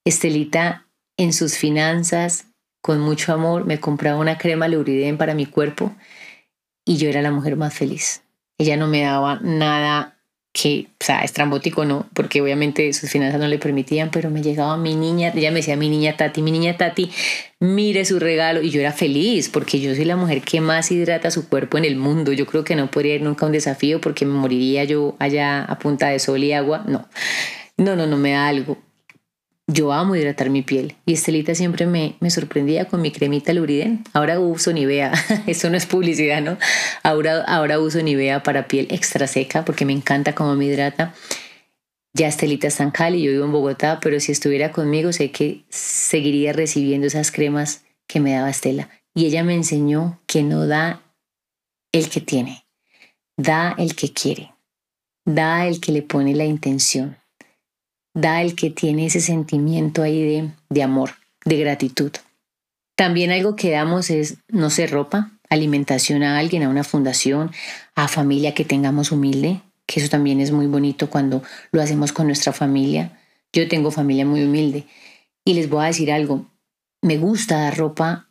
Estelita en sus finanzas, con mucho amor, me compraba una crema Lubriden para mi cuerpo y yo era la mujer más feliz. Ella no me daba nada que, o sea, estrambótico no, porque obviamente sus finanzas no le permitían, pero me llegaba mi niña, ella me decía, mi niña Tati, mi niña Tati, mire su regalo, y yo era feliz, porque yo soy la mujer que más hidrata su cuerpo en el mundo, yo creo que no podría ir nunca a un desafío porque me moriría yo allá a punta de sol y agua, no, no, no, no me da algo, yo amo hidratar mi piel y Estelita siempre me, me sorprendía con mi cremita Luriden. Ahora uso Nivea, eso no es publicidad, ¿no? Ahora, ahora uso Nivea para piel extra seca porque me encanta cómo me hidrata. Ya Estelita está en Cali, yo vivo en Bogotá, pero si estuviera conmigo sé que seguiría recibiendo esas cremas que me daba Estela. Y ella me enseñó que no da el que tiene, da el que quiere, da el que le pone la intención da el que tiene ese sentimiento ahí de, de amor, de gratitud. También algo que damos es, no sé, ropa, alimentación a alguien, a una fundación, a familia que tengamos humilde, que eso también es muy bonito cuando lo hacemos con nuestra familia. Yo tengo familia muy humilde y les voy a decir algo, me gusta dar ropa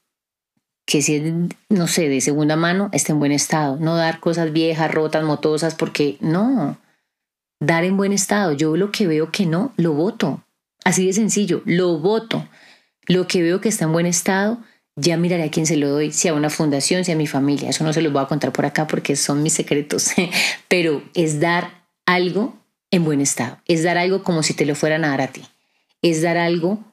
que si es, no sé, de segunda mano, esté en buen estado, no dar cosas viejas, rotas, motosas, porque no, dar en buen estado. Yo lo que veo que no, lo voto. Así de sencillo, lo voto. Lo que veo que está en buen estado, ya miraré a quién se lo doy, si a una fundación, si a mi familia. Eso no se los voy a contar por acá porque son mis secretos. Pero es dar algo en buen estado. Es dar algo como si te lo fueran a dar a ti. Es dar algo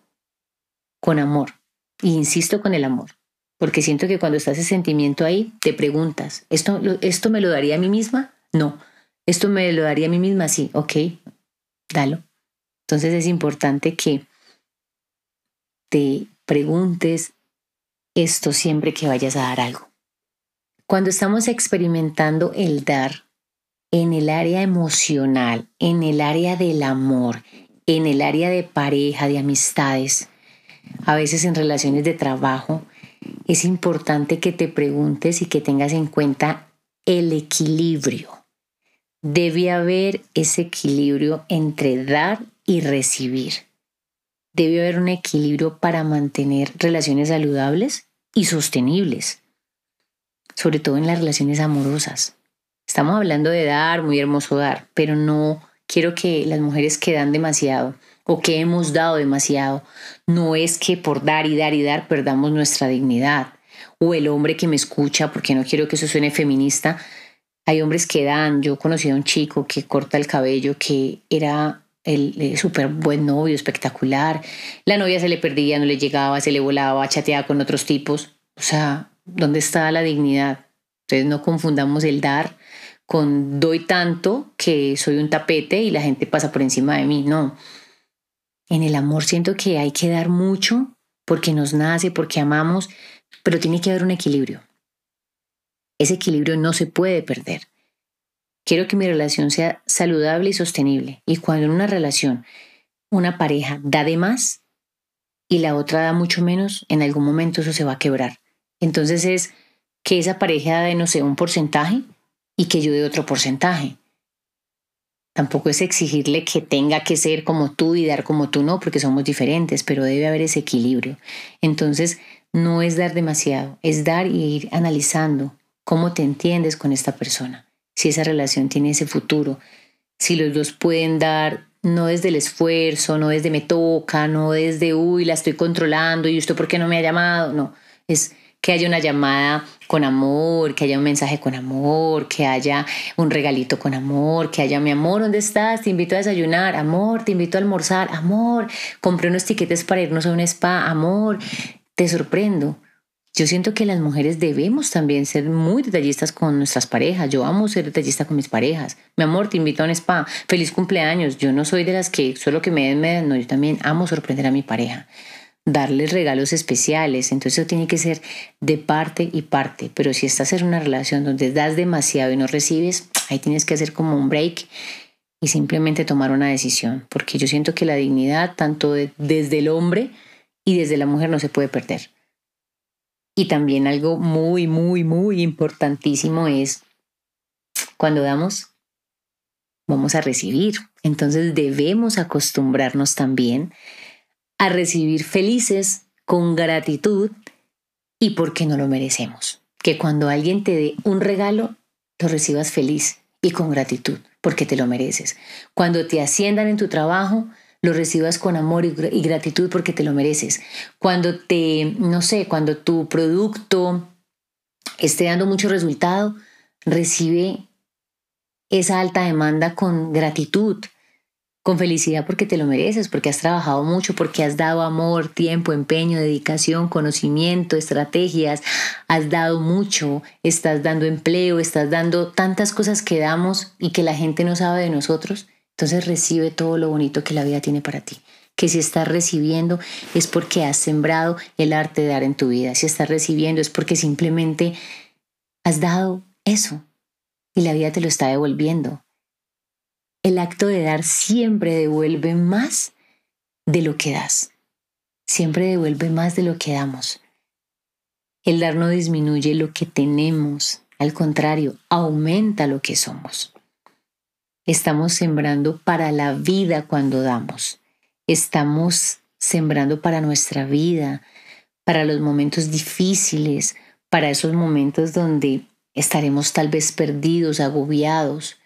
con amor. Y insisto con el amor. Porque siento que cuando está ese sentimiento ahí, te preguntas, ¿esto, ¿esto me lo daría a mí misma? No esto me lo daría a mí misma, sí, ok, dalo. Entonces es importante que te preguntes esto siempre que vayas a dar algo. Cuando estamos experimentando el dar en el área emocional, en el área del amor, en el área de pareja, de amistades, a veces en relaciones de trabajo, es importante que te preguntes y que tengas en cuenta el equilibrio debe haber ese equilibrio entre dar y recibir. Debe haber un equilibrio para mantener relaciones saludables y sostenibles, sobre todo en las relaciones amorosas. Estamos hablando de dar, muy hermoso dar, pero no quiero que las mujeres que dan demasiado o que hemos dado demasiado, no es que por dar y dar y dar perdamos nuestra dignidad. O el hombre que me escucha, porque no quiero que eso suene feminista, hay hombres que dan, yo conocí a un chico que corta el cabello, que era el, eh, súper buen novio, espectacular. La novia se le perdía, no le llegaba, se le volaba, chateaba con otros tipos. O sea, ¿dónde está la dignidad? Entonces no confundamos el dar con doy tanto que soy un tapete y la gente pasa por encima de mí. No. En el amor siento que hay que dar mucho porque nos nace, porque amamos, pero tiene que haber un equilibrio. Ese equilibrio no se puede perder. Quiero que mi relación sea saludable y sostenible. Y cuando en una relación una pareja da de más y la otra da mucho menos, en algún momento eso se va a quebrar. Entonces es que esa pareja de, no sé, un porcentaje y que yo dé otro porcentaje. Tampoco es exigirle que tenga que ser como tú y dar como tú no, porque somos diferentes, pero debe haber ese equilibrio. Entonces, no es dar demasiado, es dar y ir analizando cómo te entiendes con esta persona, si esa relación tiene ese futuro, si los dos pueden dar no desde el esfuerzo, no desde me toca, no desde, uy, la estoy controlando y usted por qué no me ha llamado, no, es que haya una llamada con amor, que haya un mensaje con amor, que haya un regalito con amor, que haya mi amor, ¿dónde estás? Te invito a desayunar, amor, te invito a almorzar, amor, compré unos tiquetes para irnos a un spa, amor, te sorprendo. Yo siento que las mujeres debemos también ser muy detallistas con nuestras parejas. Yo amo ser detallista con mis parejas. Mi amor, te invito a un spa. Feliz cumpleaños. Yo no soy de las que solo que me den, me. No, yo también amo sorprender a mi pareja darles regalos especiales. Entonces eso tiene que ser de parte y parte. Pero si estás en una relación donde das demasiado y no recibes, ahí tienes que hacer como un break y simplemente tomar una decisión. Porque yo siento que la dignidad, tanto desde el hombre y desde la mujer, no se puede perder. Y también algo muy, muy, muy importantísimo es cuando damos, vamos a recibir. Entonces debemos acostumbrarnos también a recibir felices con gratitud y porque no lo merecemos. Que cuando alguien te dé un regalo, lo recibas feliz y con gratitud, porque te lo mereces. Cuando te asciendan en tu trabajo, lo recibas con amor y gratitud porque te lo mereces. Cuando te, no sé, cuando tu producto esté dando mucho resultado, recibe esa alta demanda con gratitud con felicidad porque te lo mereces, porque has trabajado mucho, porque has dado amor, tiempo, empeño, dedicación, conocimiento, estrategias, has dado mucho, estás dando empleo, estás dando tantas cosas que damos y que la gente no sabe de nosotros. Entonces recibe todo lo bonito que la vida tiene para ti. Que si estás recibiendo es porque has sembrado el arte de dar en tu vida. Si estás recibiendo es porque simplemente has dado eso y la vida te lo está devolviendo el acto de dar siempre devuelve más de lo que das. Siempre devuelve más de lo que damos. El dar no disminuye lo que tenemos, al contrario, aumenta lo que somos. Estamos sembrando para la vida cuando damos. Estamos sembrando para nuestra vida, para los momentos difíciles, para esos momentos donde estaremos tal vez perdidos, agobiados,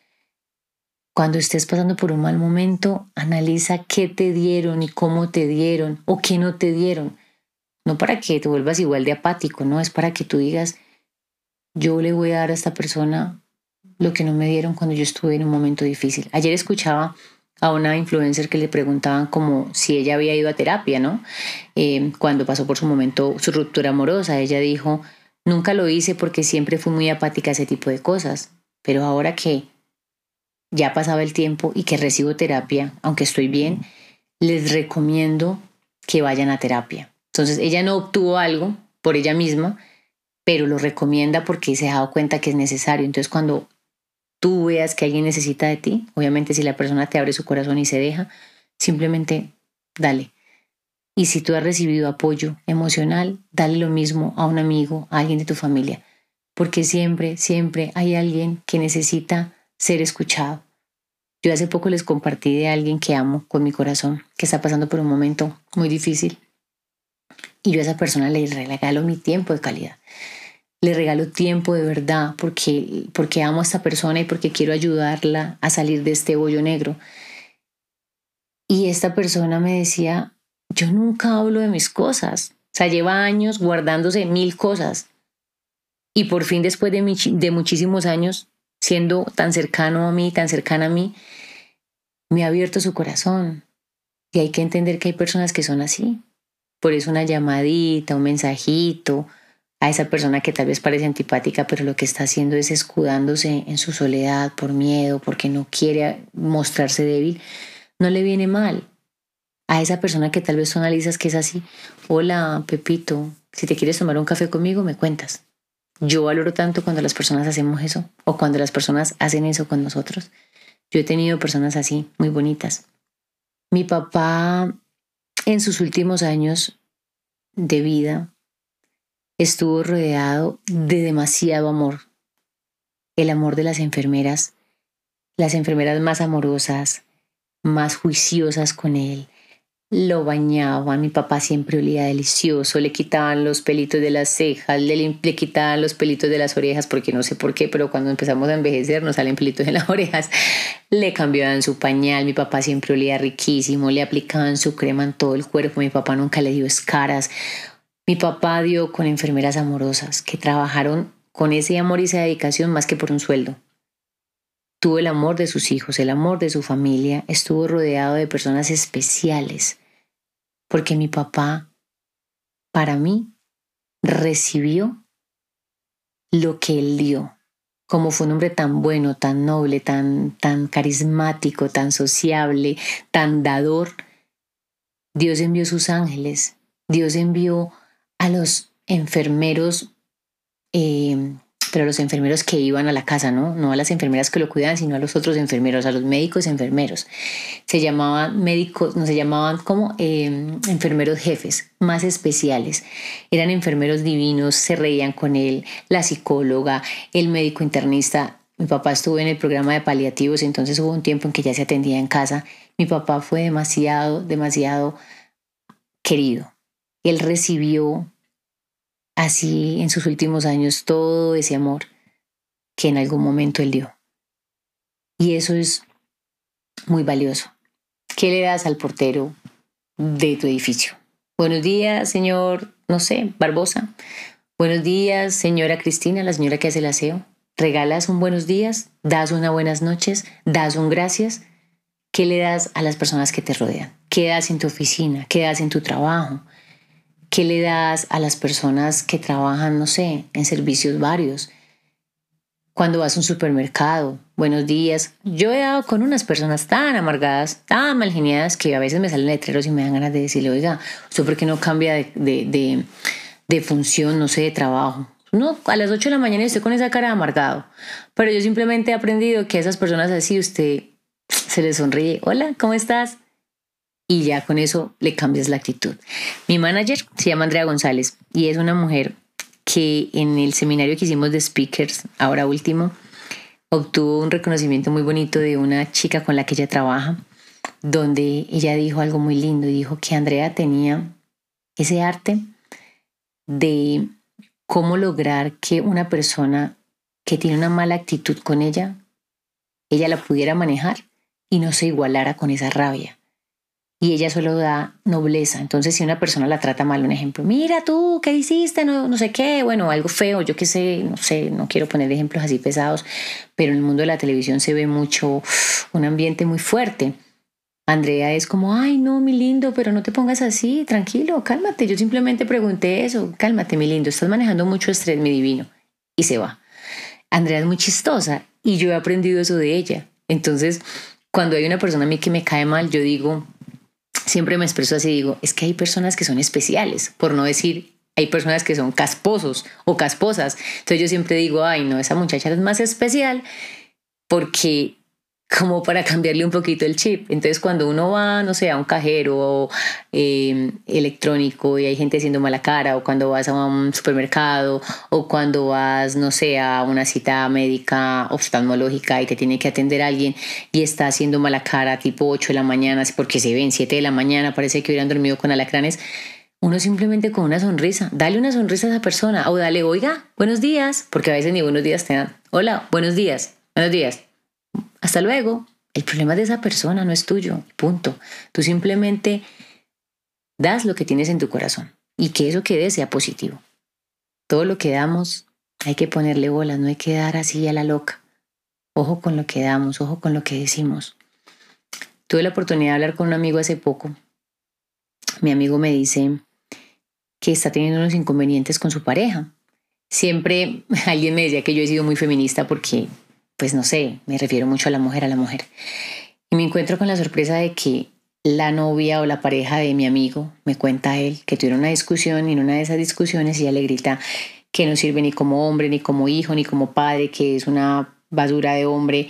cuando estés pasando por un mal momento, analiza qué te dieron y cómo te dieron o qué no te dieron. No para que te vuelvas igual de apático, no, es para que tú digas, yo le voy a dar a esta persona lo que no me dieron cuando yo estuve en un momento difícil. Ayer escuchaba a una influencer que le preguntaban como si ella había ido a terapia, ¿no? Eh, cuando pasó por su momento su ruptura amorosa, ella dijo, nunca lo hice porque siempre fui muy apática a ese tipo de cosas, pero ahora que ya pasaba el tiempo y que recibo terapia, aunque estoy bien, les recomiendo que vayan a terapia. Entonces, ella no obtuvo algo por ella misma, pero lo recomienda porque se ha dado cuenta que es necesario. Entonces, cuando tú veas que alguien necesita de ti, obviamente si la persona te abre su corazón y se deja, simplemente dale. Y si tú has recibido apoyo emocional, dale lo mismo a un amigo, a alguien de tu familia, porque siempre, siempre hay alguien que necesita ser escuchado. Yo hace poco les compartí de alguien que amo con mi corazón, que está pasando por un momento muy difícil. Y yo a esa persona le regalo mi tiempo de calidad. Le regalo tiempo de verdad porque, porque amo a esta persona y porque quiero ayudarla a salir de este hoyo negro. Y esta persona me decía, yo nunca hablo de mis cosas. O sea, lleva años guardándose mil cosas. Y por fin, después de, de muchísimos años, siendo tan cercano a mí, tan cercana a mí, me ha abierto su corazón. Y hay que entender que hay personas que son así. Por eso una llamadita, un mensajito, a esa persona que tal vez parece antipática, pero lo que está haciendo es escudándose en su soledad por miedo, porque no quiere mostrarse débil, no le viene mal. A esa persona que tal vez tú analizas que es así, hola Pepito, si te quieres tomar un café conmigo, me cuentas. Yo valoro tanto cuando las personas hacemos eso o cuando las personas hacen eso con nosotros. Yo he tenido personas así, muy bonitas. Mi papá en sus últimos años de vida estuvo rodeado de demasiado amor. El amor de las enfermeras, las enfermeras más amorosas, más juiciosas con él, lo bañaban, mi papá siempre olía delicioso, le quitaban los pelitos de las cejas, le, le, quitaban los pelitos de las orejas, porque no sé por qué, pero cuando empezamos a envejecer nos salen pelitos en las orejas, le cambiaban su pañal, mi papá siempre olía riquísimo, le aplicaban su crema en todo el cuerpo, mi papá nunca le dio escaras, mi papá dio con enfermeras amorosas que trabajaron con ese amor y esa dedicación más que por un sueldo. Tuvo el amor de sus hijos, el amor de su familia, estuvo rodeado de personas especiales, porque mi papá, para mí, recibió lo que él dio. Como fue un hombre tan bueno, tan noble, tan, tan carismático, tan sociable, tan dador, Dios envió sus ángeles, Dios envió a los enfermeros eh, pero los enfermeros que iban a la casa, ¿no? No a las enfermeras que lo cuidaban, sino a los otros enfermeros, a los médicos enfermeros. Se llamaban médicos, no se llamaban como em, enfermeros jefes, más especiales. Eran enfermeros divinos, se reían con él, la psicóloga, el médico internista. Mi papá estuvo en el programa de paliativos, entonces hubo un tiempo en que ya se atendía en casa. Mi papá fue demasiado, demasiado querido. Él recibió así en sus últimos años todo ese amor que en algún momento él dio. Y eso es muy valioso. ¿Qué le das al portero de tu edificio? Buenos días, señor, no sé, Barbosa. Buenos días, señora Cristina, la señora que hace el aseo. ¿Regalas un buenos días? ¿Das una buenas noches? ¿Das un gracias? ¿Qué le das a las personas que te rodean? ¿Qué das en tu oficina? ¿Qué das en tu trabajo? ¿Qué le das a las personas que trabajan, no sé, en servicios varios? Cuando vas a un supermercado, buenos días. Yo he dado con unas personas tan amargadas, tan mal geniadas, que a veces me salen letreros y me dan ganas de decirle, oiga, ¿usted por qué no cambia de, de, de, función, no sé, de trabajo? No, a las 8 de la mañana estoy con esa cara amargado. Pero yo simplemente he aprendido que a esas personas así usted se les sonríe. Hola, ¿cómo estás? Y ya con eso le cambias la actitud. Mi manager se llama Andrea González y es una mujer que en el seminario que hicimos de speakers, ahora último, obtuvo un reconocimiento muy bonito de una chica con la que ella trabaja, donde ella dijo algo muy lindo y dijo que Andrea tenía ese arte de cómo lograr que una persona que tiene una mala actitud con ella, ella la pudiera manejar y no se igualara con esa rabia y ella solo da nobleza. Entonces, si una persona la trata mal, un ejemplo, mira tú, ¿qué hiciste? No, no sé qué, bueno, algo feo, yo qué sé, no sé, no quiero poner ejemplos así pesados, pero en el mundo de la televisión se ve mucho un ambiente muy fuerte. Andrea es como, ay, no, mi lindo, pero no te pongas así, tranquilo, cálmate. Yo simplemente pregunté eso, cálmate, mi lindo, estás manejando mucho estrés, mi divino. Y se va. Andrea es muy chistosa y yo he aprendido eso de ella. Entonces, cuando hay una persona a mí que me cae mal, yo digo, siempre me expreso así, digo, es que hay personas que son especiales, por no decir, hay personas que son casposos o casposas. Entonces yo siempre digo, ay, no, esa muchacha es más especial porque como para cambiarle un poquito el chip. Entonces cuando uno va, no sé, a un cajero eh, electrónico y hay gente haciendo mala cara, o cuando vas a un supermercado, o cuando vas, no sé, a una cita médica oftalmológica y te tiene que atender alguien y está haciendo mala cara tipo 8 de la mañana, porque se ven 7 de la mañana, parece que hubieran dormido con alacranes. Uno simplemente con una sonrisa, dale una sonrisa a esa persona o dale, oiga, buenos días, porque a veces ni buenos días te dan. Hola, buenos días, buenos días hasta luego. El problema de esa persona no es tuyo, punto. Tú simplemente das lo que tienes en tu corazón y que eso que sea positivo. Todo lo que damos hay que ponerle bolas, no hay que dar así a la loca. Ojo con lo que damos, ojo con lo que decimos. Tuve la oportunidad de hablar con un amigo hace poco. Mi amigo me dice que está teniendo unos inconvenientes con su pareja siempre alguien me decía que yo he sido muy feminista porque, pues no sé, me refiero mucho a la mujer, a la mujer. Y me encuentro con la sorpresa de que la novia o la pareja de mi amigo me cuenta a él que tuvieron una discusión y en una de esas discusiones ella le grita que no sirve ni como hombre, ni como hijo, ni como padre, que es una basura de hombre,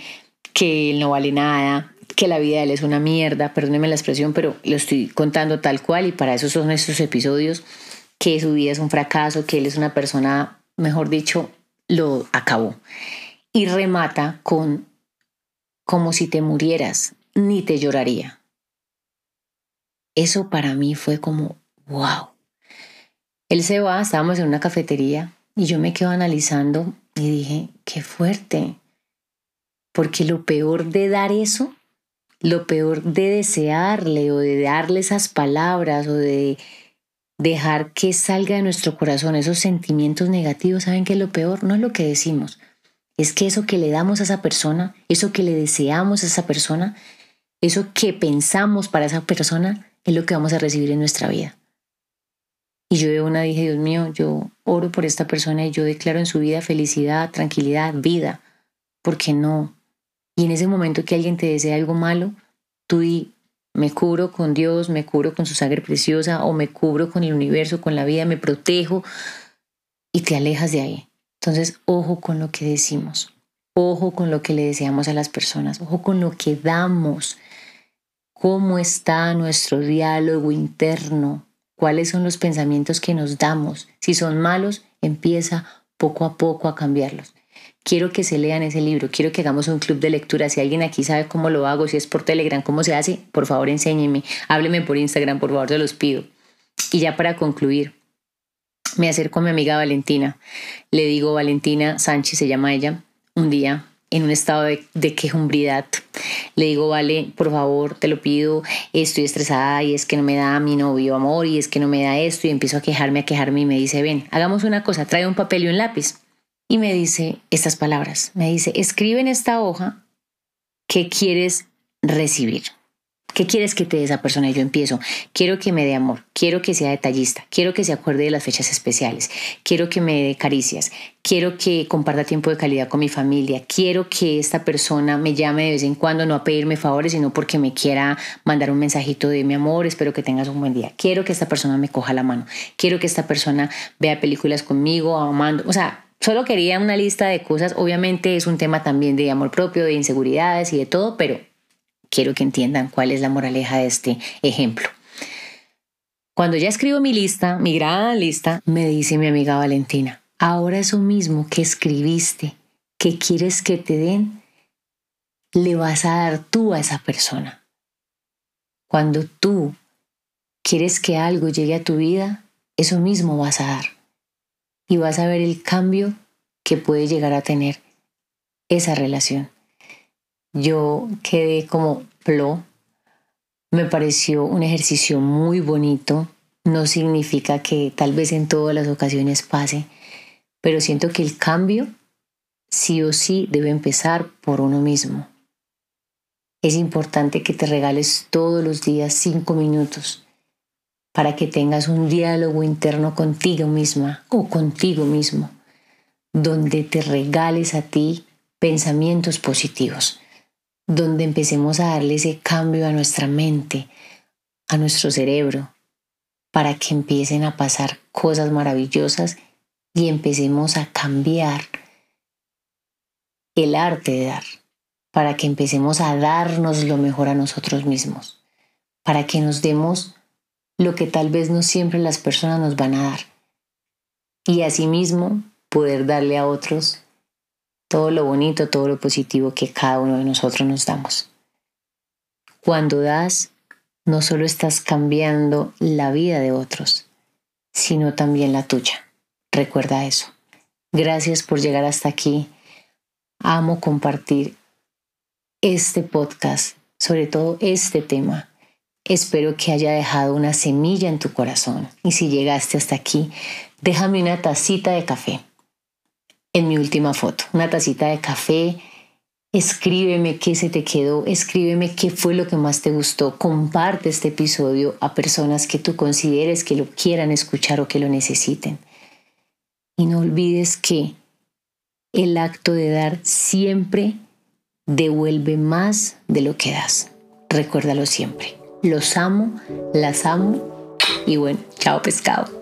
que él no vale nada, que la vida de él es una mierda, perdóneme la expresión, pero lo estoy contando tal cual y para eso son estos episodios, que su vida es un fracaso, que él es una persona, mejor dicho, lo acabó. Y remata con como si te murieras, ni te lloraría. Eso para mí fue como, wow. Él se va, estábamos en una cafetería y yo me quedo analizando y dije, qué fuerte. Porque lo peor de dar eso, lo peor de desearle o de darle esas palabras o de dejar que salga de nuestro corazón esos sentimientos negativos, ¿saben qué es lo peor? No es lo que decimos, es que eso que le damos a esa persona, eso que le deseamos a esa persona, eso que pensamos para esa persona, es lo que vamos a recibir en nuestra vida. Y yo de una dije, Dios mío, yo oro por esta persona y yo declaro en su vida felicidad, tranquilidad, vida. ¿Por qué no? Y en ese momento que alguien te desea algo malo, tú di, me cubro con Dios, me cubro con su sangre preciosa o me cubro con el universo, con la vida, me protejo y te alejas de ahí. Entonces, ojo con lo que decimos, ojo con lo que le deseamos a las personas, ojo con lo que damos, cómo está nuestro diálogo interno, cuáles son los pensamientos que nos damos. Si son malos, empieza poco a poco a cambiarlos. Quiero que se lean ese libro, quiero que hagamos un club de lectura. Si alguien aquí sabe cómo lo hago, si es por Telegram, cómo se hace, por favor enséñeme, hábleme por Instagram, por favor, se los pido. Y ya para concluir, me acerco a mi amiga Valentina. Le digo, Valentina Sánchez se llama ella, un día en un estado de, quejumbridad. Le digo, vale, por favor, te lo pido, estoy estresada y es que no me da mi novio amor y es que no me da esto y empiezo a quejarme, a quejarme y me dice, ven, hagamos una cosa, trae un papel y un lápiz. Y me dice estas palabras, me dice, escribe en esta hoja qué quieres recibir. ¿Qué quieres que te dé esa persona? Yo empiezo, quiero que me dé amor, quiero que sea detallista, quiero que se acuerde de las fechas especiales, quiero que me dé caricias, quiero que comparta tiempo de calidad con mi familia, quiero que esta persona me llame de vez en cuando, no a pedirme favores, sino porque me quiera mandar un mensajito de mi amor, espero que tengas un buen día, quiero que esta persona me coja la mano, quiero que esta persona vea películas conmigo, amando, o sea, solo quería una lista de cosas, obviamente es un tema también de amor propio, de inseguridades y de todo, pero quiero que entiendan cuál es la moraleja de este ejemplo. Cuando ya escribo mi lista, mi gran lista, me dice mi amiga Valentina, ahora eso mismo que escribiste, que quieres que te den, le vas a dar tú a esa persona. Cuando tú quieres que algo llegue a tu vida, eso mismo vas a dar. Y vas a ver el cambio que puede llegar a tener esa relación yo quedé como plo. Me pareció un ejercicio muy bonito. No significa que tal vez en todas las ocasiones pase, pero siento que el cambio sí o sí debe empezar por uno mismo. Es importante que te regales todos los días cinco minutos para que tengas un diálogo interno contigo misma o contigo mismo, donde te regales a ti pensamientos positivos donde empecemos a darle ese cambio a nuestra mente, a nuestro cerebro, para que empiecen a pasar cosas maravillosas y empecemos a cambiar el arte de dar, para que empecemos a darnos lo mejor a nosotros mismos, para que nos demos lo que tal vez no siempre las personas nos van a dar. Y asimismo poder darle a otros todo lo bonito, todo lo positivo que cada uno de nosotros nos damos. Cuando das, no solo estás cambiando la vida de otros, sino también la tuya. Recuerda eso. Gracias por llegar hasta aquí. Amo compartir este podcast, sobre todo este tema. Espero que haya dejado una semilla en tu corazón. Y si llegaste hasta aquí, déjame una tacita de café en mi última foto, una tacita de café. Escríbeme qué se te quedó, escríbeme qué fue lo que más te gustó. Comparte este episodio a personas que tú consideres que lo quieran escuchar o que lo necesiten. Y no olvides que el acto de dar siempre devuelve más de lo que das. Recuérdalo siempre. Los amo, las amo y bueno, chao pescado.